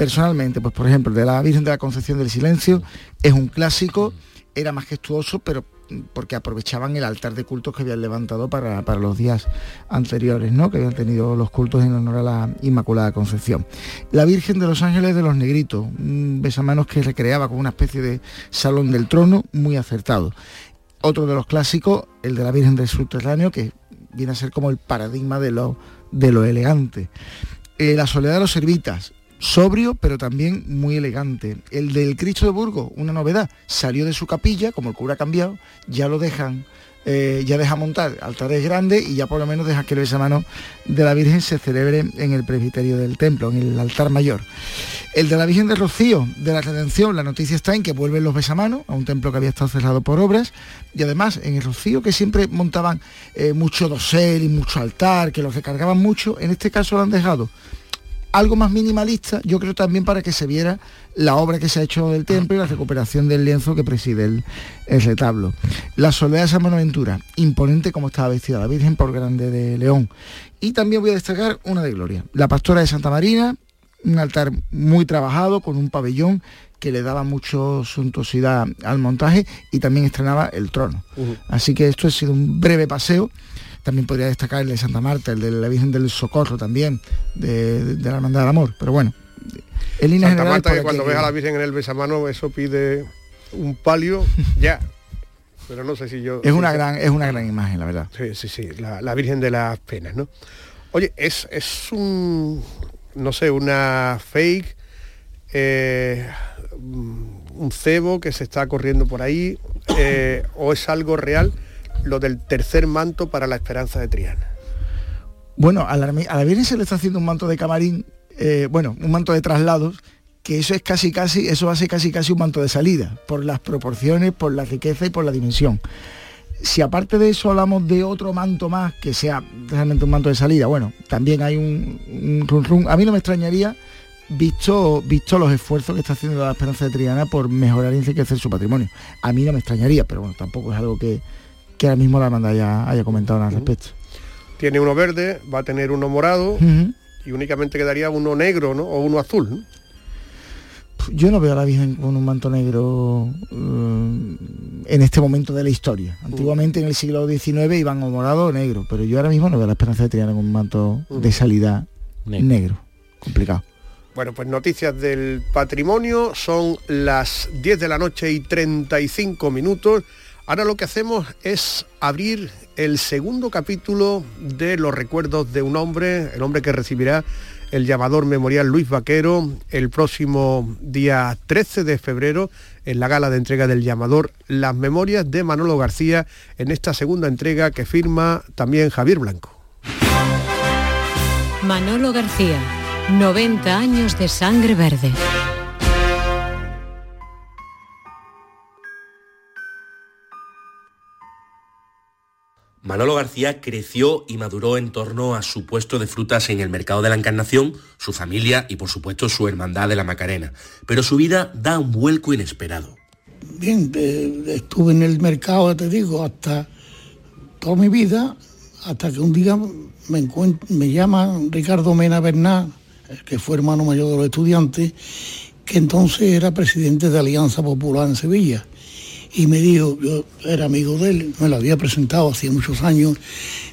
[SPEAKER 9] personalmente, pues por ejemplo, de la Virgen de la Concepción del Silencio, es un clásico, era majestuoso, pero mm, porque aprovechaban el altar de cultos que habían levantado para, para los días anteriores, ¿no? Que habían tenido los cultos en honor a la Inmaculada Concepción. La Virgen de los Ángeles de los Negritos, un besamanos que recreaba como una especie de salón del trono, muy acertado. Otro de los clásicos, el de la Virgen del Subterráneo, que viene a ser como el paradigma de lo, de lo elegante. Eh, la soledad de los servitas, sobrio pero también muy elegante. El del Cristo de Burgos, una novedad, salió de su capilla, como el cura ha cambiado, ya lo dejan, eh, ya deja montar altares grandes y ya por lo menos deja que el besamano de la Virgen se celebre en el presbiterio del templo, en el altar mayor. El de la Virgen de Rocío, de la Redención, la noticia está en que vuelven los besamanos a un templo que había estado cerrado por obras y además en el Rocío que siempre montaban eh, mucho dosel y mucho altar, que los recargaban mucho, en este caso lo han dejado algo más minimalista, yo creo también para que se viera la obra que se ha hecho del templo y la recuperación del lienzo que preside el, el retablo. La soledad de San Buenaventura, imponente como estaba vestida la Virgen por Grande de León. Y también voy a destacar una de Gloria, la Pastora de Santa Marina, un altar muy trabajado con un pabellón que le daba mucho suntuosidad al montaje y también estrenaba el trono. Así que esto ha sido un breve paseo. También podría destacar el de Santa Marta, el de la Virgen del Socorro también, de, de la Hermandad del Amor. Pero bueno, en líneas
[SPEAKER 3] Santa
[SPEAKER 9] generales,
[SPEAKER 3] Marta, que cuando ves a la Virgen en el besamano, eso pide un palio *laughs* ya. Pero no sé si yo...
[SPEAKER 9] es una gran, es una gran imagen, la verdad.
[SPEAKER 3] Sí, sí, sí, la, la Virgen de las Penas, ¿no? Oye, es, es un, no sé, una fake, eh, un cebo que se está corriendo por ahí, eh, o es algo real lo del tercer manto para la esperanza de Triana.
[SPEAKER 9] Bueno, a la, a la se le está haciendo un manto de camarín, eh, bueno, un manto de traslados, que eso es casi casi, eso ser casi casi un manto de salida, por las proporciones, por la riqueza y por la dimensión. Si aparte de eso hablamos de otro manto más, que sea realmente un manto de salida, bueno, también hay un, un run. A mí no me extrañaría, visto, visto los esfuerzos que está haciendo la Esperanza de Triana por mejorar y enriquecer su patrimonio. A mí no me extrañaría, pero bueno, tampoco es algo que, que ahora mismo la hermandad haya, haya comentado al respecto.
[SPEAKER 3] Tiene uno verde, va a tener uno morado y únicamente quedaría uno negro, ¿no? O uno azul. ¿no?
[SPEAKER 9] Yo no veo a la Virgen con un manto negro eh, en este momento de la historia. Antiguamente en el siglo XIX iban o morado o negro, pero yo ahora mismo no veo la esperanza de tener un manto de salida negro. Complicado.
[SPEAKER 3] Bueno, pues noticias del patrimonio, son las 10 de la noche y 35 minutos. Ahora lo que hacemos es abrir el segundo capítulo de los recuerdos de un hombre, el hombre que recibirá el llamador memorial Luis Vaquero el próximo día 13 de febrero en la gala de entrega del llamador Las Memorias de Manolo García en esta segunda entrega que firma también Javier Blanco.
[SPEAKER 15] Manolo García, 90 años de sangre verde.
[SPEAKER 16] Manolo García creció y maduró en torno a su puesto de frutas en el mercado de la Encarnación, su familia y por supuesto su hermandad de la Macarena. Pero su vida da un vuelco inesperado.
[SPEAKER 17] Bien, eh, estuve en el mercado, te digo, hasta toda mi vida, hasta que un día me, llama Ricardo Mena Bernal, el que fue hermano mayor de los estudiantes, que entonces era presidente de Alianza Popular en Sevilla. Y me dijo, yo era amigo de él, me lo había presentado hacía muchos años,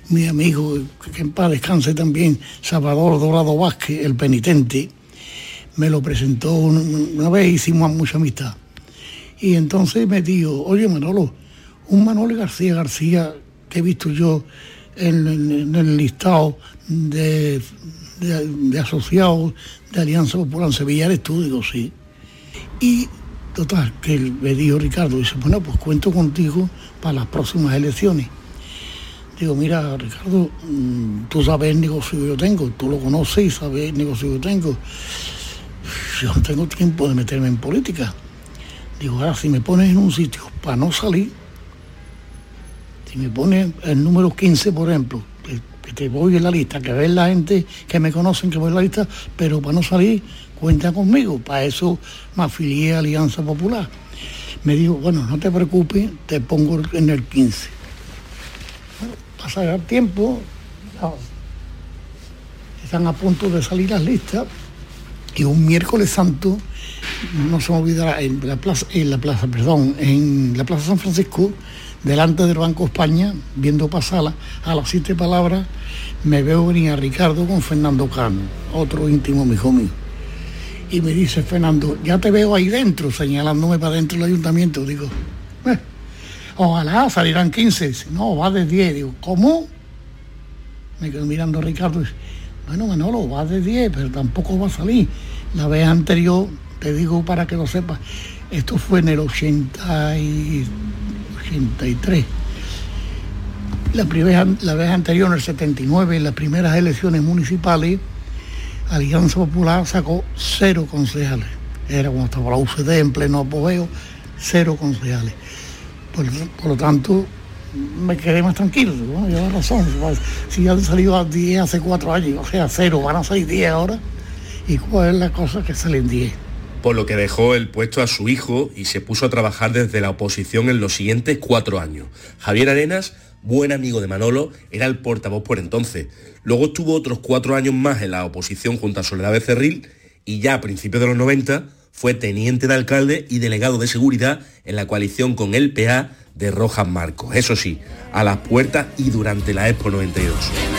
[SPEAKER 17] mi amigo, que en paz descanse también, Salvador Dorado Vázquez, el penitente, me lo presentó una, una vez, hicimos mucha amistad. Y entonces me dijo, oye Manolo, un Manolo García García que he visto yo en, el listado de, de- de asociados de Alianza Popular en Sevilla, ¿eres tú? Sí. Y total, que me dijo Ricardo, dice, bueno, pues cuento contigo para las próximas elecciones. Digo, mira, Ricardo, mm, tú sabes el negocio que yo tengo, tú lo conoces y sabes el negocio que yo tengo. Yo no tengo tiempo de meterme en política. Digo, ahora si me pones en un sitio para no salir, si me pones el número 15, por ejemplo, que, que te voy en la lista, que ves la gente que me conocen, que voy en la lista, pero para no salir, cuenta conmigo. Para eso me afilié a Alianza Popular. Me dijo, bueno, no te preocupes, te pongo en el 15. Bueno, pasa el tiempo, están a punto de salir las listas y un miércoles santo no se me olvidará en la plaza en la plaza perdón en la plaza San Francisco delante del Banco España viendo pasarla a las siete palabras me veo venir a Ricardo con Fernando Cano otro íntimo amigo mío y me dice Fernando ya te veo ahí dentro señalándome para dentro del ayuntamiento digo "Eh, ojalá salirán 15 Dice, no va de 10 digo ¿cómo? me quedo mirando a Ricardo y dice, bueno Manolo, va de 10, pero tampoco va a salir. La vez anterior, te digo para que lo sepas, esto fue en el 80 y 83. La, primera, la vez anterior, en el 79, en las primeras elecciones municipales, Alianza Popular sacó cero concejales. Era cuando estaba la UCD en pleno apogeo, cero concejales. Por, por lo tanto, me quedé más tranquilo, ¿no? lleva razón. Si han salido a 10 hace cuatro años, o sea, cero, van a salir 10 ahora. ¿Y cuál es la cosa que salen 10?
[SPEAKER 16] Por lo que dejó el puesto a su hijo y se puso a trabajar desde la oposición en los siguientes cuatro años. Javier Arenas, buen amigo de Manolo, era el portavoz por entonces. Luego estuvo otros cuatro años más en la oposición junto a Soledad Becerril y ya a principios de los 90 fue teniente de alcalde y delegado de seguridad en la coalición con el PA de Rojas Marcos. Eso sí, a las puertas y durante la Expo 92.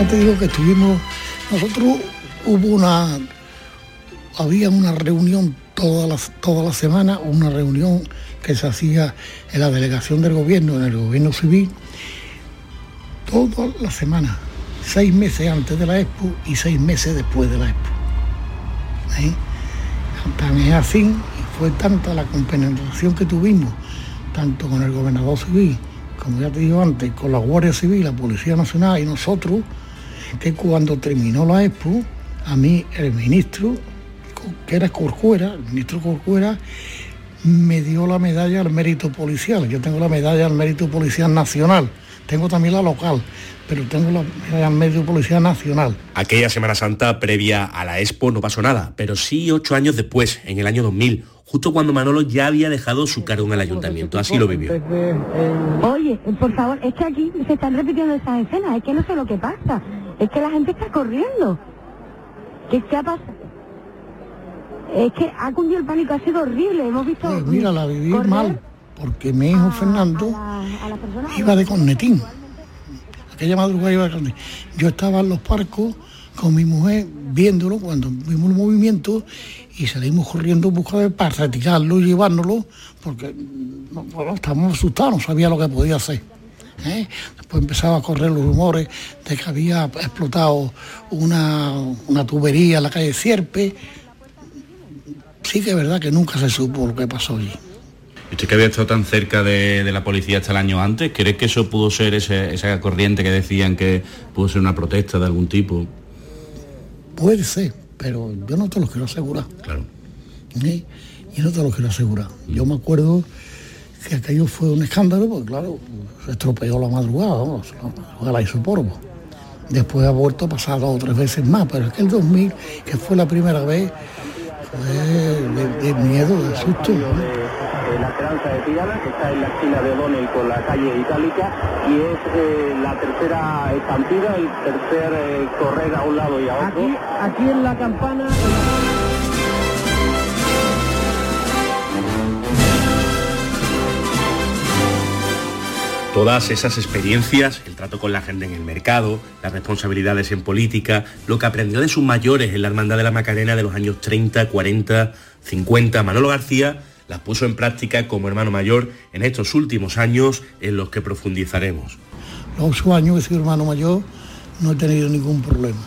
[SPEAKER 17] Ya te digo que estuvimos, nosotros hubo una, había una reunión todas las toda la semana, una reunión que se hacía en la delegación del gobierno, en el gobierno civil, toda la semana, seis meses antes de la expo y seis meses después de la expo. ¿Eh? Es así, fue tanta la compenetración que tuvimos, tanto con el gobernador civil, como ya te digo antes, con la Guardia Civil, la Policía Nacional y nosotros, que cuando terminó la expo, a mí el ministro, que era Corcuera, el ministro Corcuera, me dio la medalla al mérito policial. Yo tengo la medalla al mérito policial nacional. Tengo también la local, pero tengo la medalla al mérito policial nacional.
[SPEAKER 16] Aquella Semana Santa previa a la Expo no pasó nada, pero sí ocho años después, en el año 2000, justo cuando Manolo ya había dejado su cargo en el ayuntamiento. Así lo vivió.
[SPEAKER 18] Oye, por favor, es que aquí se están repitiendo esas escenas, es que no sé lo que pasa, es que la gente está corriendo. ¿Qué, qué ha pasado? Es que ha cundido el pánico, ha sido horrible, hemos visto...
[SPEAKER 17] Pues mira, la viví
[SPEAKER 18] correr
[SPEAKER 17] mal, porque mi hijo Fernando
[SPEAKER 18] a
[SPEAKER 17] iba de cornetín. Aquella madrugada iba de cornetín. Yo estaba en los parcos con mi mujer viéndolo cuando vimos el movimiento y salimos corriendo en busca de para retirarlo y llevárnoslo porque no, bueno, estábamos asustados, no sabía lo que podía hacer. ¿Eh? Después empezaba a correr los rumores de que había explotado una, una tubería en la calle Cierpe. Sí que es verdad que nunca se supo lo que pasó allí.
[SPEAKER 19] Usted que había estado tan cerca de, de la policía hasta el año antes, ¿cree que eso pudo ser ese- esa corriente que decían que pudo ser una protesta de algún tipo?
[SPEAKER 17] Puede ser, pero yo no te lo quiero asegurar.
[SPEAKER 19] Claro.
[SPEAKER 17] ¿eh? Yo no te lo quiero asegurar. Yo me acuerdo que aquello fue un escándalo, porque claro, se estropeó la madrugada, vamos, la madrugada la hizo polvo. Después ha vuelto a pasar dos o tres veces más, pero es que el 2000, que fue la primera vez, fue de, de miedo, de susto. ¿no?
[SPEAKER 20] la Esperanza de Tirana, que está en la esquina de O'Donnell con la calle Itálica, y es eh, la tercera estampida, el tercer eh, correr a un lado y a otro.
[SPEAKER 18] Aquí, aquí en la campana...
[SPEAKER 16] Todas esas experiencias, el trato con la gente en el mercado, las responsabilidades en política, lo que aprendió de sus mayores en la Hermandad de la Macarena de los años 30, 40, 50, Manolo García las puso en práctica como hermano mayor en estos últimos años en los que profundizaremos.
[SPEAKER 17] Los años que soy hermano mayor no he tenido ningún problema.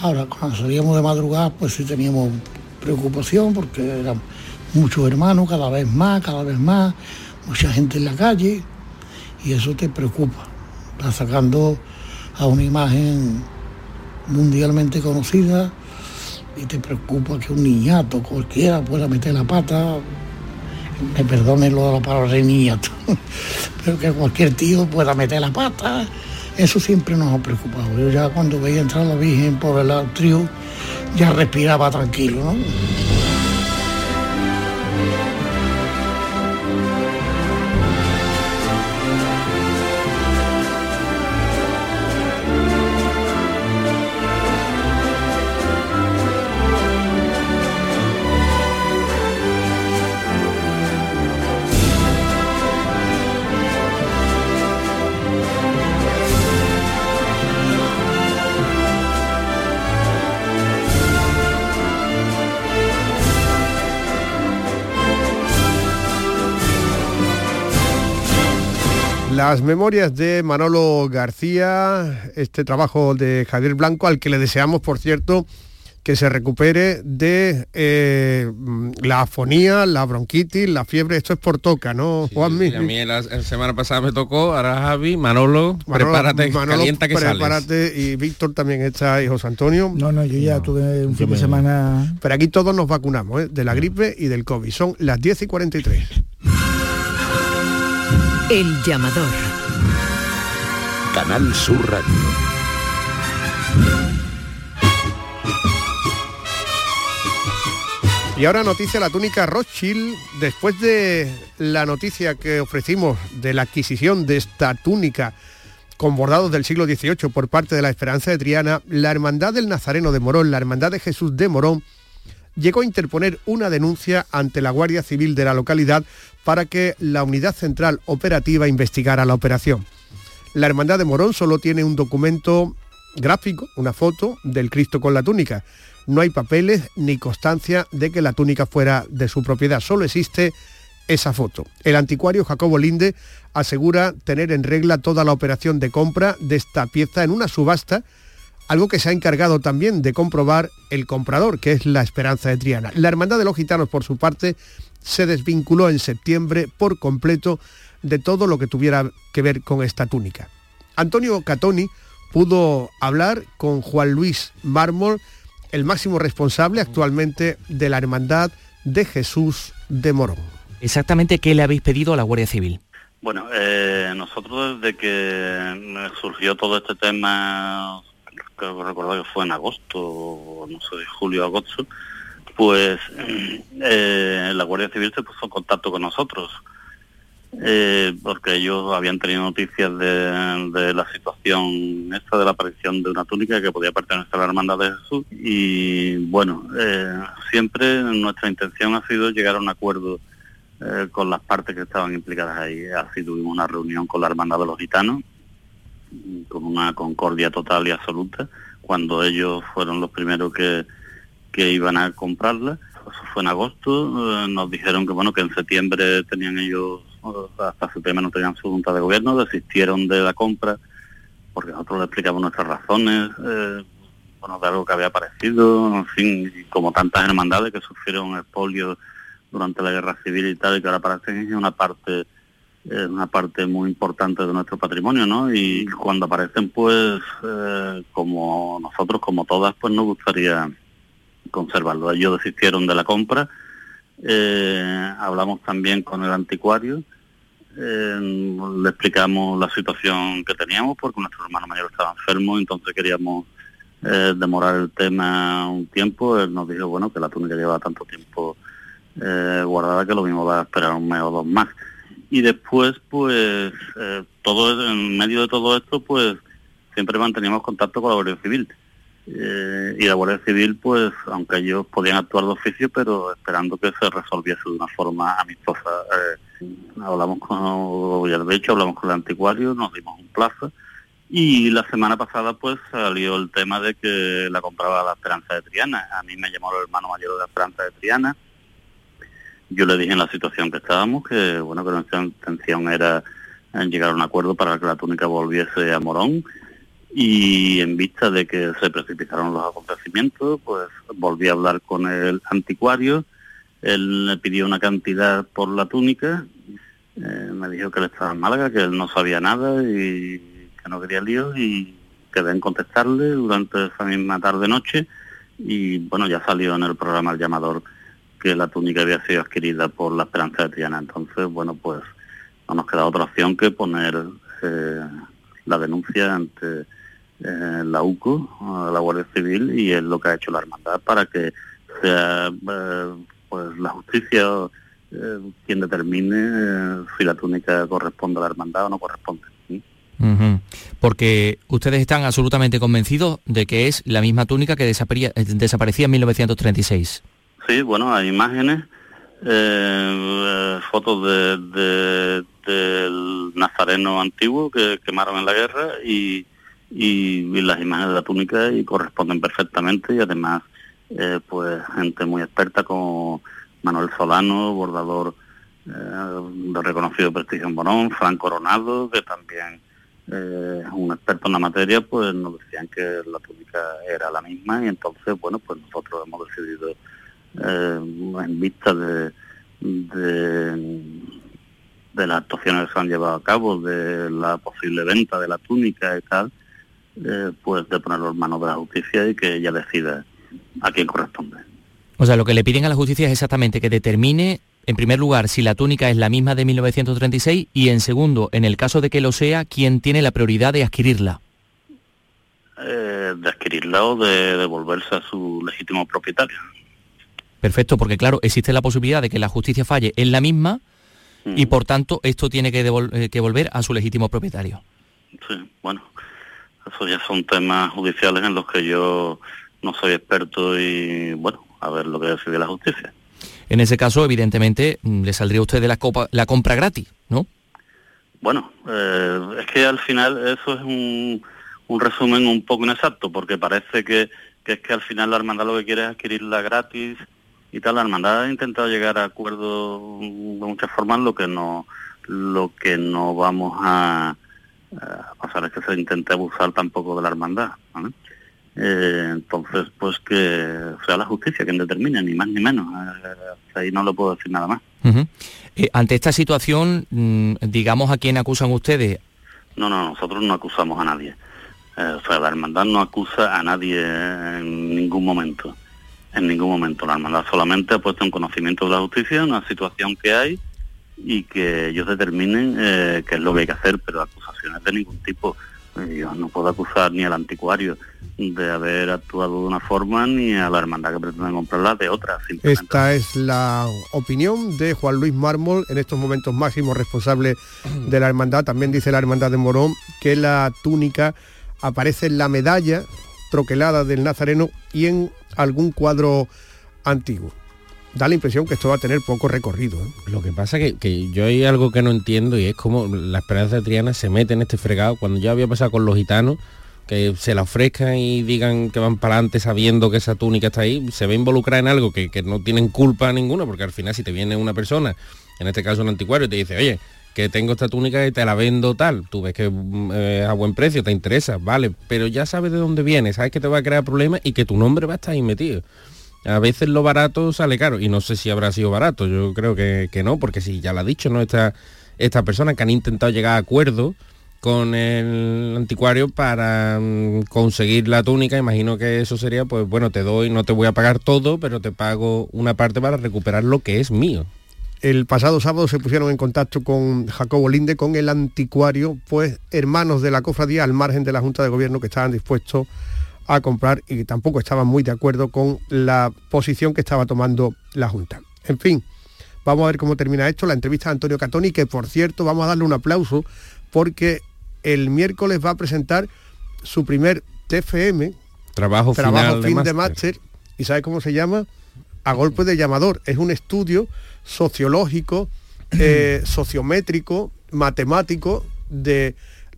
[SPEAKER 17] Ahora, cuando salíamos de madrugada, pues sí teníamos preocupación porque eran muchos hermanos, cada vez más, cada vez más, mucha gente en la calle y eso te preocupa. Estás sacando a una imagen mundialmente conocida y te preocupa que un niñato cualquiera pueda meter la pata, me perdone lo de la palabra de niñato, *laughs* pero que cualquier tío pueda meter la pata, eso siempre nos ha preocupado. Yo ya cuando veía entrar la Virgen por el atrio, ya respiraba tranquilo, ¿no?
[SPEAKER 3] Las memorias de Manolo García, este trabajo de Javier Blanco, al que le deseamos, por cierto, que se recupere de eh, la afonía, la bronquitis, la fiebre. Esto es por toca, ¿no, Juanmi?
[SPEAKER 4] Y a mí la, la semana pasada me tocó, ahora Javi, Manolo,
[SPEAKER 3] Manolo,
[SPEAKER 4] prepárate,
[SPEAKER 3] Manolo,
[SPEAKER 4] calienta que sales.
[SPEAKER 3] prepárate y Víctor también está y José Antonio.
[SPEAKER 9] No, no, yo ya tuve un fin de semana...
[SPEAKER 3] Pero aquí todos nos vacunamos, ¿eh? de la gripe y del COVID. Son las 10 y 43.
[SPEAKER 7] El llamador.
[SPEAKER 1] Canal Sur Radio.
[SPEAKER 3] Y ahora noticia la túnica Rothschild. Después de la noticia que ofrecimos de la adquisición de esta túnica con bordados del siglo XVIII por parte de la Esperanza de Triana, la Hermandad del Nazareno de Morón, la Hermandad de Jesús de Morón, llegó a interponer una denuncia ante la Guardia Civil de la localidad para que la Unidad Central Operativa investigara la operación. La Hermandad de Morón solo tiene un documento gráfico, una foto del Cristo con la túnica. No hay papeles ni constancia de que la túnica fuera de su propiedad, solo existe esa foto. El anticuario Jacobo Linde asegura tener en regla toda la operación de compra de esta pieza en una subasta, algo que se ha encargado también de comprobar el comprador, que es la Esperanza de Triana. La Hermandad de los Gitanos, por su parte, se desvinculó en septiembre por completo de todo lo que tuviera que ver con esta túnica. Antonio Catoni pudo hablar con Juan Luis Mármol, el máximo responsable actualmente de la Hermandad de Jesús de Morón.
[SPEAKER 21] Exactamente, ¿qué le habéis pedido a la Guardia Civil?
[SPEAKER 20] Bueno, eh, nosotros desde que surgió todo este tema, creo que recuerdo que fue en agosto, no sé, julio, agosto, pues eh, la Guardia Civil se puso en contacto con nosotros, eh, porque ellos habían tenido noticias de, la situación esta de la aparición de una túnica que podía pertenecer a la Hermandad de Jesús y bueno, siempre nuestra intención ha sido llegar a un acuerdo eh, con las partes que estaban implicadas ahí. Así tuvimos una reunión con la Hermandad de los Gitanos, con una concordia total y absoluta, cuando ellos fueron los primeros que, que iban a comprarla. Eso fue en agosto, eh, nos dijeron que bueno que en septiembre tenían ellos, hasta septiembre no tenían su junta de gobierno, desistieron de la compra, porque nosotros les explicamos nuestras razones, eh, bueno, de algo que había aparecido, en fin, como tantas hermandades que sufrieron el polio durante la guerra civil y tal, y que ahora parecen es una parte es una parte muy importante de nuestro patrimonio, ¿no? Y cuando aparecen, pues, eh, como nosotros, como todas, pues nos gustaría conservarlo. Ellos desistieron de la compra. Eh, hablamos también con el anticuario. Eh, le explicamos la situación que teníamos porque nuestro hermano mayor estaba enfermo, entonces queríamos demorar el tema un tiempo. Él nos dijo, bueno, que la túnica lleva tanto tiempo eh, guardada que lo mismo va a esperar un mes o dos más. Y después, pues, eh, todo en medio de todo esto, pues, siempre manteníamos contacto con la Guardia Civil. Eh, y la Guardia Civil, pues, aunque ellos podían actuar de oficio, pero esperando que se resolviese de una forma amistosa. hablamos con, ya de hecho, hablamos con el anticuario, nos dimos un plazo. Y la semana pasada, pues, salió el tema de que la compraba la Esperanza de Triana. A mí me llamó el hermano mayor de la Esperanza de Triana yo le dije en la situación que estábamos que bueno que nuestra intención era llegar a un acuerdo para que la túnica volviese a Morón y en vista de que se precipitaron los acontecimientos, pues volví a hablar con el anticuario, él le pidió una cantidad por la túnica, eh, me dijo que él estaba en Málaga, que él no sabía nada y que no quería líos y quedé en contestarle durante esa misma tarde-noche y bueno, ya salió en el programa El Llamador que la túnica había sido adquirida por la Esperanza de Triana. Entonces, bueno, pues no nos queda otra opción que poner eh, la denuncia ante eh, la UCO, la Guardia Civil, y es lo que ha hecho la Hermandad para que sea eh, pues la justicia quien determine si la túnica corresponde a la Hermandad o no corresponde.
[SPEAKER 21] Porque ustedes están absolutamente convencidos de que es la misma túnica que desaparecía en 1936.
[SPEAKER 20] Sí, bueno, hay imágenes, eh, fotos de, del nazareno antiguo que quemaron en la guerra y, y, las imágenes de la túnica y corresponden perfectamente y además eh, pues gente muy experta como Manuel Solano, bordador eh, de reconocido prestigio en Bonón, Fran Coronado, que también es un experto en la materia, pues nos decían que la túnica era la misma y entonces, bueno, pues nosotros hemos decidido eh, en vista de, de, las actuaciones que se han llevado a cabo, de la posible venta de la túnica y tal, eh, pues de ponerlo en manos de la justicia y que ella decida a quién corresponde.
[SPEAKER 21] O sea, lo que le piden a la justicia es exactamente que determine, en primer lugar, si la túnica es la misma de 1936 y, en segundo, en el caso de que lo sea, quién tiene la prioridad de adquirirla.
[SPEAKER 20] Eh, de adquirirla o de devolverse a su legítimo propietario.
[SPEAKER 21] Perfecto, porque claro, existe la posibilidad de que la justicia falle en la misma y mm. por tanto esto tiene eh, que, volver a su legítimo propietario.
[SPEAKER 20] Sí, bueno, eso ya son temas judiciales en los que yo no soy experto y bueno, a ver lo que decide la justicia.
[SPEAKER 21] En ese caso, evidentemente, mm, le saldría a usted de la, copa, la compra gratis, ¿no?
[SPEAKER 20] Bueno, eh, es que al final eso es un, un resumen un poco inexacto, porque parece que, que es que al final la hermandad lo que quiere es adquirirla gratis y tal. La hermandad ha intentado llegar a acuerdos de muchas formas, lo que no lo que no vamos a, pasar es que se intente abusar tampoco de la hermandad. Eh, entonces, pues que sea la justicia quien determine, ni más ni menos. Eh, ahí no lo puedo decir nada más.
[SPEAKER 21] Eh, ante esta situación, mm, digamos a quién acusan ustedes.
[SPEAKER 20] No, no, nosotros no acusamos a nadie. o sea, la hermandad no acusa a nadie en ningún momento en ningún momento. La hermandad solamente ha puesto en conocimiento de la justicia una situación que hay y que ellos determinen eh, qué es lo que hay que hacer, pero acusaciones de ningún tipo. Eh, Yo no puedo acusar ni al anticuario de haber actuado de una forma ni a la hermandad que pretende comprarla de otra.
[SPEAKER 3] Esta es la opinión de Juan Luis Mármol, en estos momentos máximo responsable de la hermandad. También dice la hermandad de Morón que la túnica aparece en la medalla troquelada del Nazareno y en algún cuadro antiguo. Da la impresión que esto va a tener poco recorrido. ¿eh?
[SPEAKER 4] Lo que pasa que, que yo hay algo que no entiendo y es como la esperanza de Triana se mete en este fregado cuando ya había pasado con los gitanos que se la ofrezcan y digan que van para adelante sabiendo que esa túnica está ahí, se ve involucrada en algo que, que no tienen culpa ninguna, porque al final si te viene una persona, en este caso un anticuario, y te dice, oye, que tengo esta túnica y te la vendo tal, tú ves que mm, eh, a buen precio, te interesa, vale, pero ya sabes de dónde viene, sabes que te va a crear problemas y que tu nombre va a estar ahí metido. A veces lo barato sale caro y no sé si habrá sido barato, yo creo que, que no, porque si ya lo ha dicho, ¿no? Esta, esta persona que han intentado llegar a acuerdo con el anticuario para mm, conseguir la túnica, imagino que eso sería, pues bueno, te doy, no te voy a pagar todo, pero te pago una parte para recuperar lo que es mío.
[SPEAKER 3] El pasado sábado se pusieron en contacto con Jacobo Linde, con el anticuario, pues hermanos de la cofradía al margen de la Junta de Gobierno que estaban dispuestos a comprar y que tampoco estaban muy de acuerdo con la posición que estaba tomando la Junta. En fin, vamos a ver cómo termina esto, la entrevista de Antonio Catoni, que por cierto vamos a darle un aplauso porque el miércoles va a presentar su primer TFM,
[SPEAKER 4] Trabajo,
[SPEAKER 3] trabajo
[SPEAKER 4] final de
[SPEAKER 3] fin de
[SPEAKER 4] máster.
[SPEAKER 3] máster, y ¿sabe cómo se llama? A golpe de llamador. Es un estudio sociológico, *clears throat* eh, sociométrico, matemático de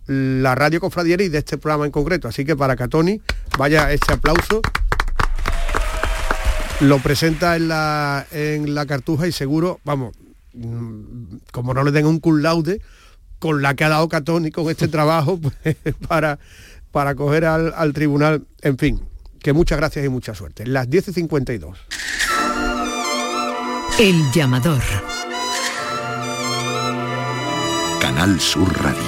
[SPEAKER 3] la radio confradiera y de este programa en concreto. Así que para Catoni, vaya este aplauso. Lo presenta en la, en la cartuja y seguro, vamos, mm, como no le den un cum laude, con la que ha dado Catoni con este *laughs* trabajo pues, *laughs* para, para coger al, al tribunal. En fin, que muchas gracias y mucha suerte. Las 10.52.
[SPEAKER 7] El llamador.
[SPEAKER 1] Canal Sur Radio.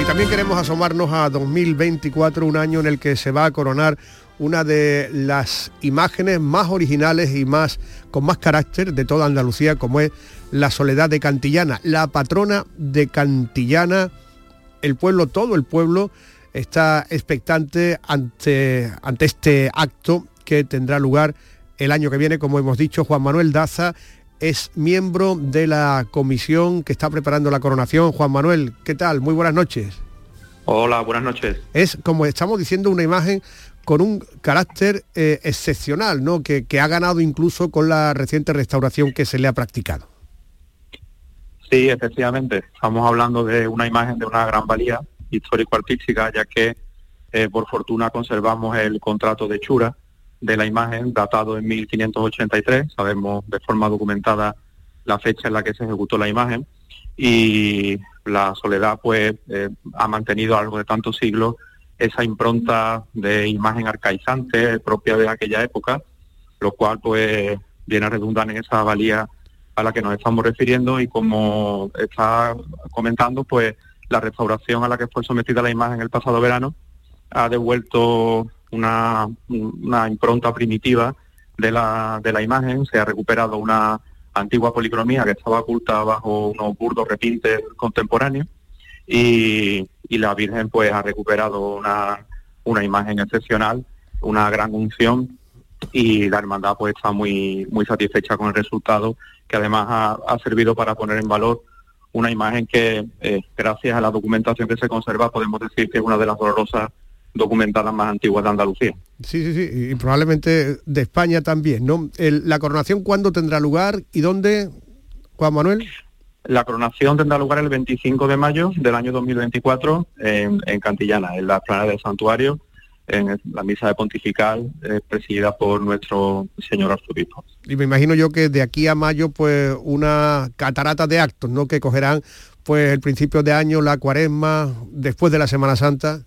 [SPEAKER 3] Y también queremos asomarnos a 2024, un año en el que se va a coronar una de las imágenes más originales y más con más carácter de toda Andalucía, como es la Soledad de Cantillana, la patrona de Cantillana. El pueblo, todo el pueblo, está expectante ante, ante este acto que tendrá lugar el año que viene, como hemos dicho, Juan Manuel Daza es miembro de la comisión que está preparando la coronación. Juan Manuel, ¿qué tal? Muy buenas noches.
[SPEAKER 22] Hola, buenas noches.
[SPEAKER 3] Es, como estamos diciendo, una imagen con un carácter eh, excepcional, ¿no? Que, que ha ganado incluso con la reciente restauración que se le ha practicado.
[SPEAKER 22] Sí, efectivamente. Estamos hablando de una imagen de una gran valía histórico-artística, ya que eh, por fortuna conservamos el contrato de Chura de la imagen datado en 1583. Sabemos de forma documentada la fecha en la que se ejecutó la imagen y la soledad pues eh, ha mantenido a lo largo de tantos siglos esa impronta de imagen arcaizante propia de aquella época, lo cual pues viene a redundar en esa valía a la que nos estamos refiriendo y como está comentando, pues la restauración a la que fue sometida la imagen el pasado verano ha devuelto una, una impronta primitiva de la, de la imagen, se ha recuperado una antigua policromía que estaba oculta bajo unos burdos repintes contemporáneos y, y la Virgen pues ha recuperado una, una imagen excepcional, una gran unción y la hermandad pues está muy muy satisfecha con el resultado que además ha, ha servido para poner en valor una imagen que eh, gracias a la documentación que se conserva podemos decir que es una de las dolorosas documentadas más antiguas de Andalucía.
[SPEAKER 3] Sí, sí, sí, y probablemente de España también, ¿no? El- ¿La coronación cuándo tendrá lugar y dónde, Juan Manuel?
[SPEAKER 22] La coronación tendrá lugar el 25 de mayo del año 2024 en, en Cantillana, en la explanada del santuario, en la misa de pontifical eh, presidida por nuestro señor arzobispo.
[SPEAKER 3] Y me imagino yo que de aquí a mayo, pues una catarata de actos, ¿no? Que cogerán, pues el principio de año, la cuaresma, después de la Semana Santa.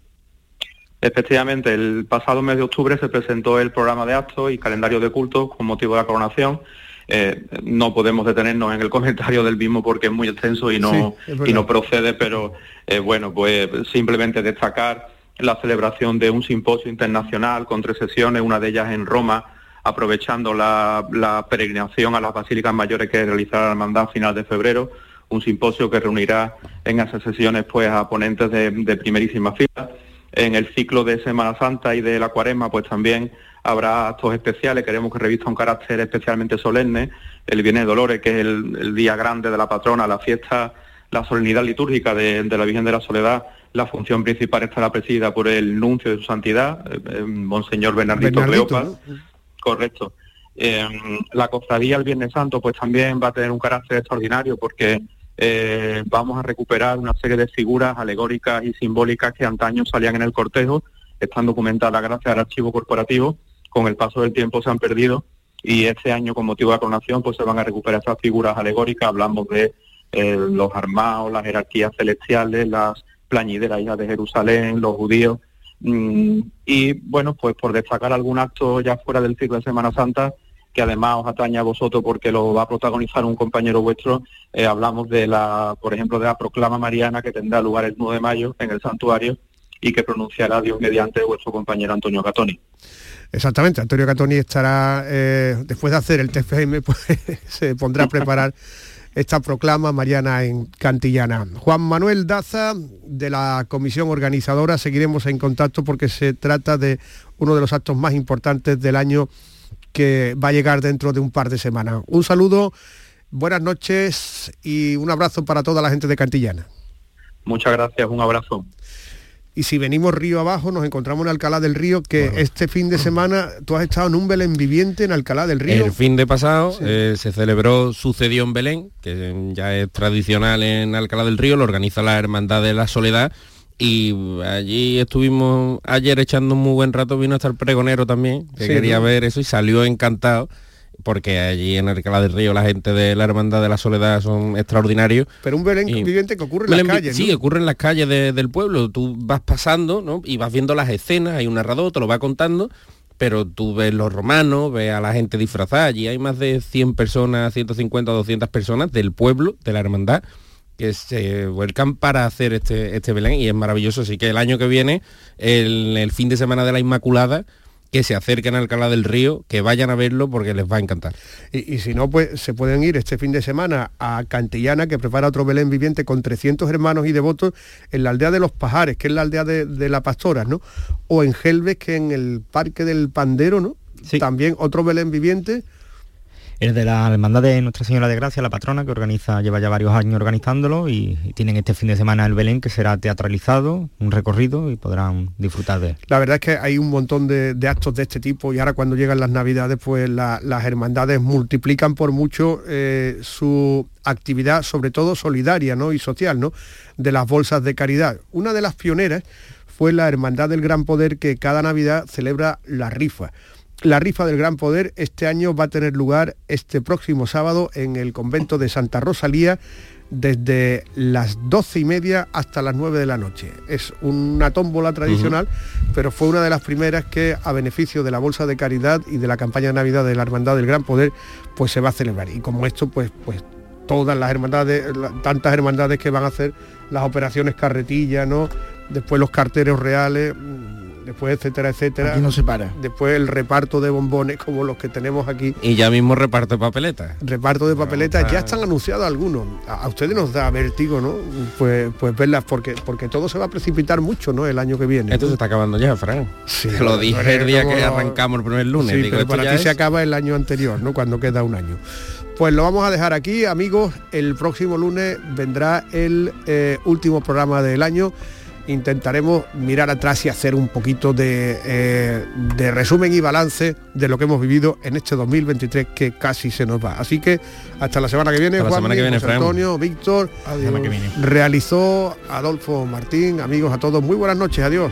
[SPEAKER 22] Efectivamente, el pasado mes de octubre se presentó el programa de actos y calendario de cultos con motivo de la coronación. Eh, no podemos detenernos en el *laughs* comentario del mismo porque es muy extenso y no,
[SPEAKER 3] Sí,
[SPEAKER 22] y no procede, pero eh, bueno, pues simplemente destacar la celebración de un simposio internacional con tres sesiones, una de ellas en Roma, aprovechando la, la peregrinación a las basílicas mayores que realizará la hermandad a final de febrero, un simposio que reunirá en esas sesiones pues a ponentes de, primerísima fila. En el ciclo de Semana Santa y de la Cuaresma pues también habrá actos especiales, queremos que revista un carácter especialmente solemne, el Viernes de Dolores, que es el, día grande de la patrona, la fiesta, la solemnidad litúrgica de la Virgen de la Soledad, la función principal estará presidida por el nuncio de su santidad, eh, eh, Monseñor Bernardito, Cleopas. Correcto. Eh, la cofradía el Viernes Santo pues también va a tener un carácter extraordinario porque eh, vamos a recuperar una serie de figuras alegóricas y simbólicas que antaño salían en el cortejo, están documentadas gracias al archivo corporativo, con el paso del tiempo se han perdido y este año con motivo de la coronación pues se van a recuperar estas figuras alegóricas, hablamos de eh, los armados, las jerarquías celestiales, las plañideras hijas de Jerusalén, los judíos, Mm, y bueno, pues por destacar algún acto ya fuera del ciclo de Semana Santa, que además os atañe a vosotros porque lo va a protagonizar un compañero vuestro, eh, hablamos de la, por ejemplo, de la proclama mariana que tendrá lugar el 9 de mayo en el santuario y que pronunciará Dios mediante vuestro compañero Antonio Catoni.
[SPEAKER 3] Exactamente, Antonio Catoni estará, eh, después de hacer el TFM, *laughs* pues se pondrá a preparar esta proclama mariana en Cantillana. Juan Manuel Daza, de la comisión organizadora, seguiremos en contacto porque se trata de uno de los actos más importantes del año que va a llegar dentro de un par de semanas. Un saludo, buenas noches y un abrazo para toda la gente de Cantillana.
[SPEAKER 22] Muchas gracias, un abrazo.
[SPEAKER 3] Y si venimos río abajo, nos encontramos en Alcalá del Río, que este fin de semana tú has estado en un Belén viviente en Alcalá del Río.
[SPEAKER 4] El fin de pasado eh, se celebró Sucedió en Belén, que ya es tradicional en Alcalá del Río, lo organiza la Hermandad de la Soledad. Y allí estuvimos ayer echando un muy buen rato, vino hasta el pregonero también, que
[SPEAKER 3] Sí,
[SPEAKER 4] quería
[SPEAKER 3] ¿no?
[SPEAKER 4] ver eso y salió encantado, porque allí en Alcalá del Río la gente de la Hermandad de la Soledad son extraordinarios.
[SPEAKER 3] Pero un Belén
[SPEAKER 4] Y-
[SPEAKER 3] viviente que ocurre en
[SPEAKER 4] Belén
[SPEAKER 3] las calles,
[SPEAKER 4] Sí,
[SPEAKER 3] ¿no?
[SPEAKER 4] ocurre en las calles de- del pueblo. Tú vas pasando ¿no? y vas viendo las escenas, hay un narrador, te lo va contando, pero tú ves los romanos, ves a la gente disfrazada. Allí hay más de 100 personas, 150 o 200 personas del pueblo, de la hermandad, que se vuelcan para hacer este, este Belén y es maravilloso. Así que el año que viene, el, el fin de semana de la Inmaculada, que se acerquen a Alcalá del Río, que vayan a verlo porque les va a encantar.
[SPEAKER 3] Y, y si no, pues se pueden ir este fin de semana a Cantillana, que prepara otro Belén viviente con 300 hermanos y devotos en la aldea de los Pajares, que es la aldea de, de la Pastoras, ¿no? O en Gelbes, que en el Parque del Pandero, ¿no? También otro Belén viviente.
[SPEAKER 13] El de la Hermandad de Nuestra Señora de Gracia, la patrona, que organiza, lleva ya varios años organizándolo y, tienen este fin de semana el Belén que será teatralizado, un recorrido y podrán disfrutar de él.
[SPEAKER 3] La verdad es que hay un montón de, de actos de este tipo y ahora cuando llegan las navidades pues la- las hermandades multiplican por mucho eh, su actividad sobre todo solidaria ¿no? y social ¿no? de las bolsas de caridad. Una de las pioneras fue la Hermandad del Gran Poder que cada Navidad celebra la rifa. La rifa del Gran Poder este año va a tener lugar este próximo sábado en el convento de Santa Rosalía desde las doce y media hasta las 9 de la noche. Es una tómbola tradicional, pero fue una de las primeras que a beneficio de la Bolsa de Caridad y de la campaña de Navidad de la Hermandad del Gran Poder, pues se va a celebrar. Y como esto, pues, pues todas las hermandades, tantas hermandades que van a hacer las operaciones carretilla, ¿no? Después los carteros reales, después etcétera, etcétera.
[SPEAKER 9] Aquí no se para.
[SPEAKER 3] Después el reparto de bombones *laughs* como los que tenemos aquí
[SPEAKER 4] Y ya mismo reparte papeletas.
[SPEAKER 3] reparto de papeletas, ya están anunciados algunos. A, a ustedes nos da vértigo, ¿no? Pues, pues verlas, porque, porque todo se va a precipitar mucho, ¿no? El año que viene.
[SPEAKER 4] Esto se está acabando ya, Fran.
[SPEAKER 3] Sí,
[SPEAKER 4] Te lo dije el día
[SPEAKER 3] como-
[SPEAKER 4] que arrancamos el primer lunes.
[SPEAKER 3] Sí,
[SPEAKER 4] Digo,
[SPEAKER 3] pero para ti
[SPEAKER 4] es-
[SPEAKER 3] se acaba el año anterior, ¿no? Cuando queda un año. Pues lo vamos a dejar aquí, amigos. El próximo lunes vendrá el eh, último programa del año. Intentaremos mirar atrás y hacer un poquito de, eh, de resumen y balance de lo que hemos vivido en este 2023 que casi se nos va. Así que hasta la semana que viene,
[SPEAKER 4] Hasta la
[SPEAKER 3] Juanmi,
[SPEAKER 4] semana que viene,
[SPEAKER 3] José
[SPEAKER 4] Fran.
[SPEAKER 3] Antonio, Víctor.
[SPEAKER 14] semana que viene.
[SPEAKER 3] Realizó Adolfo Martín, amigos a todos. Muy buenas noches, adiós.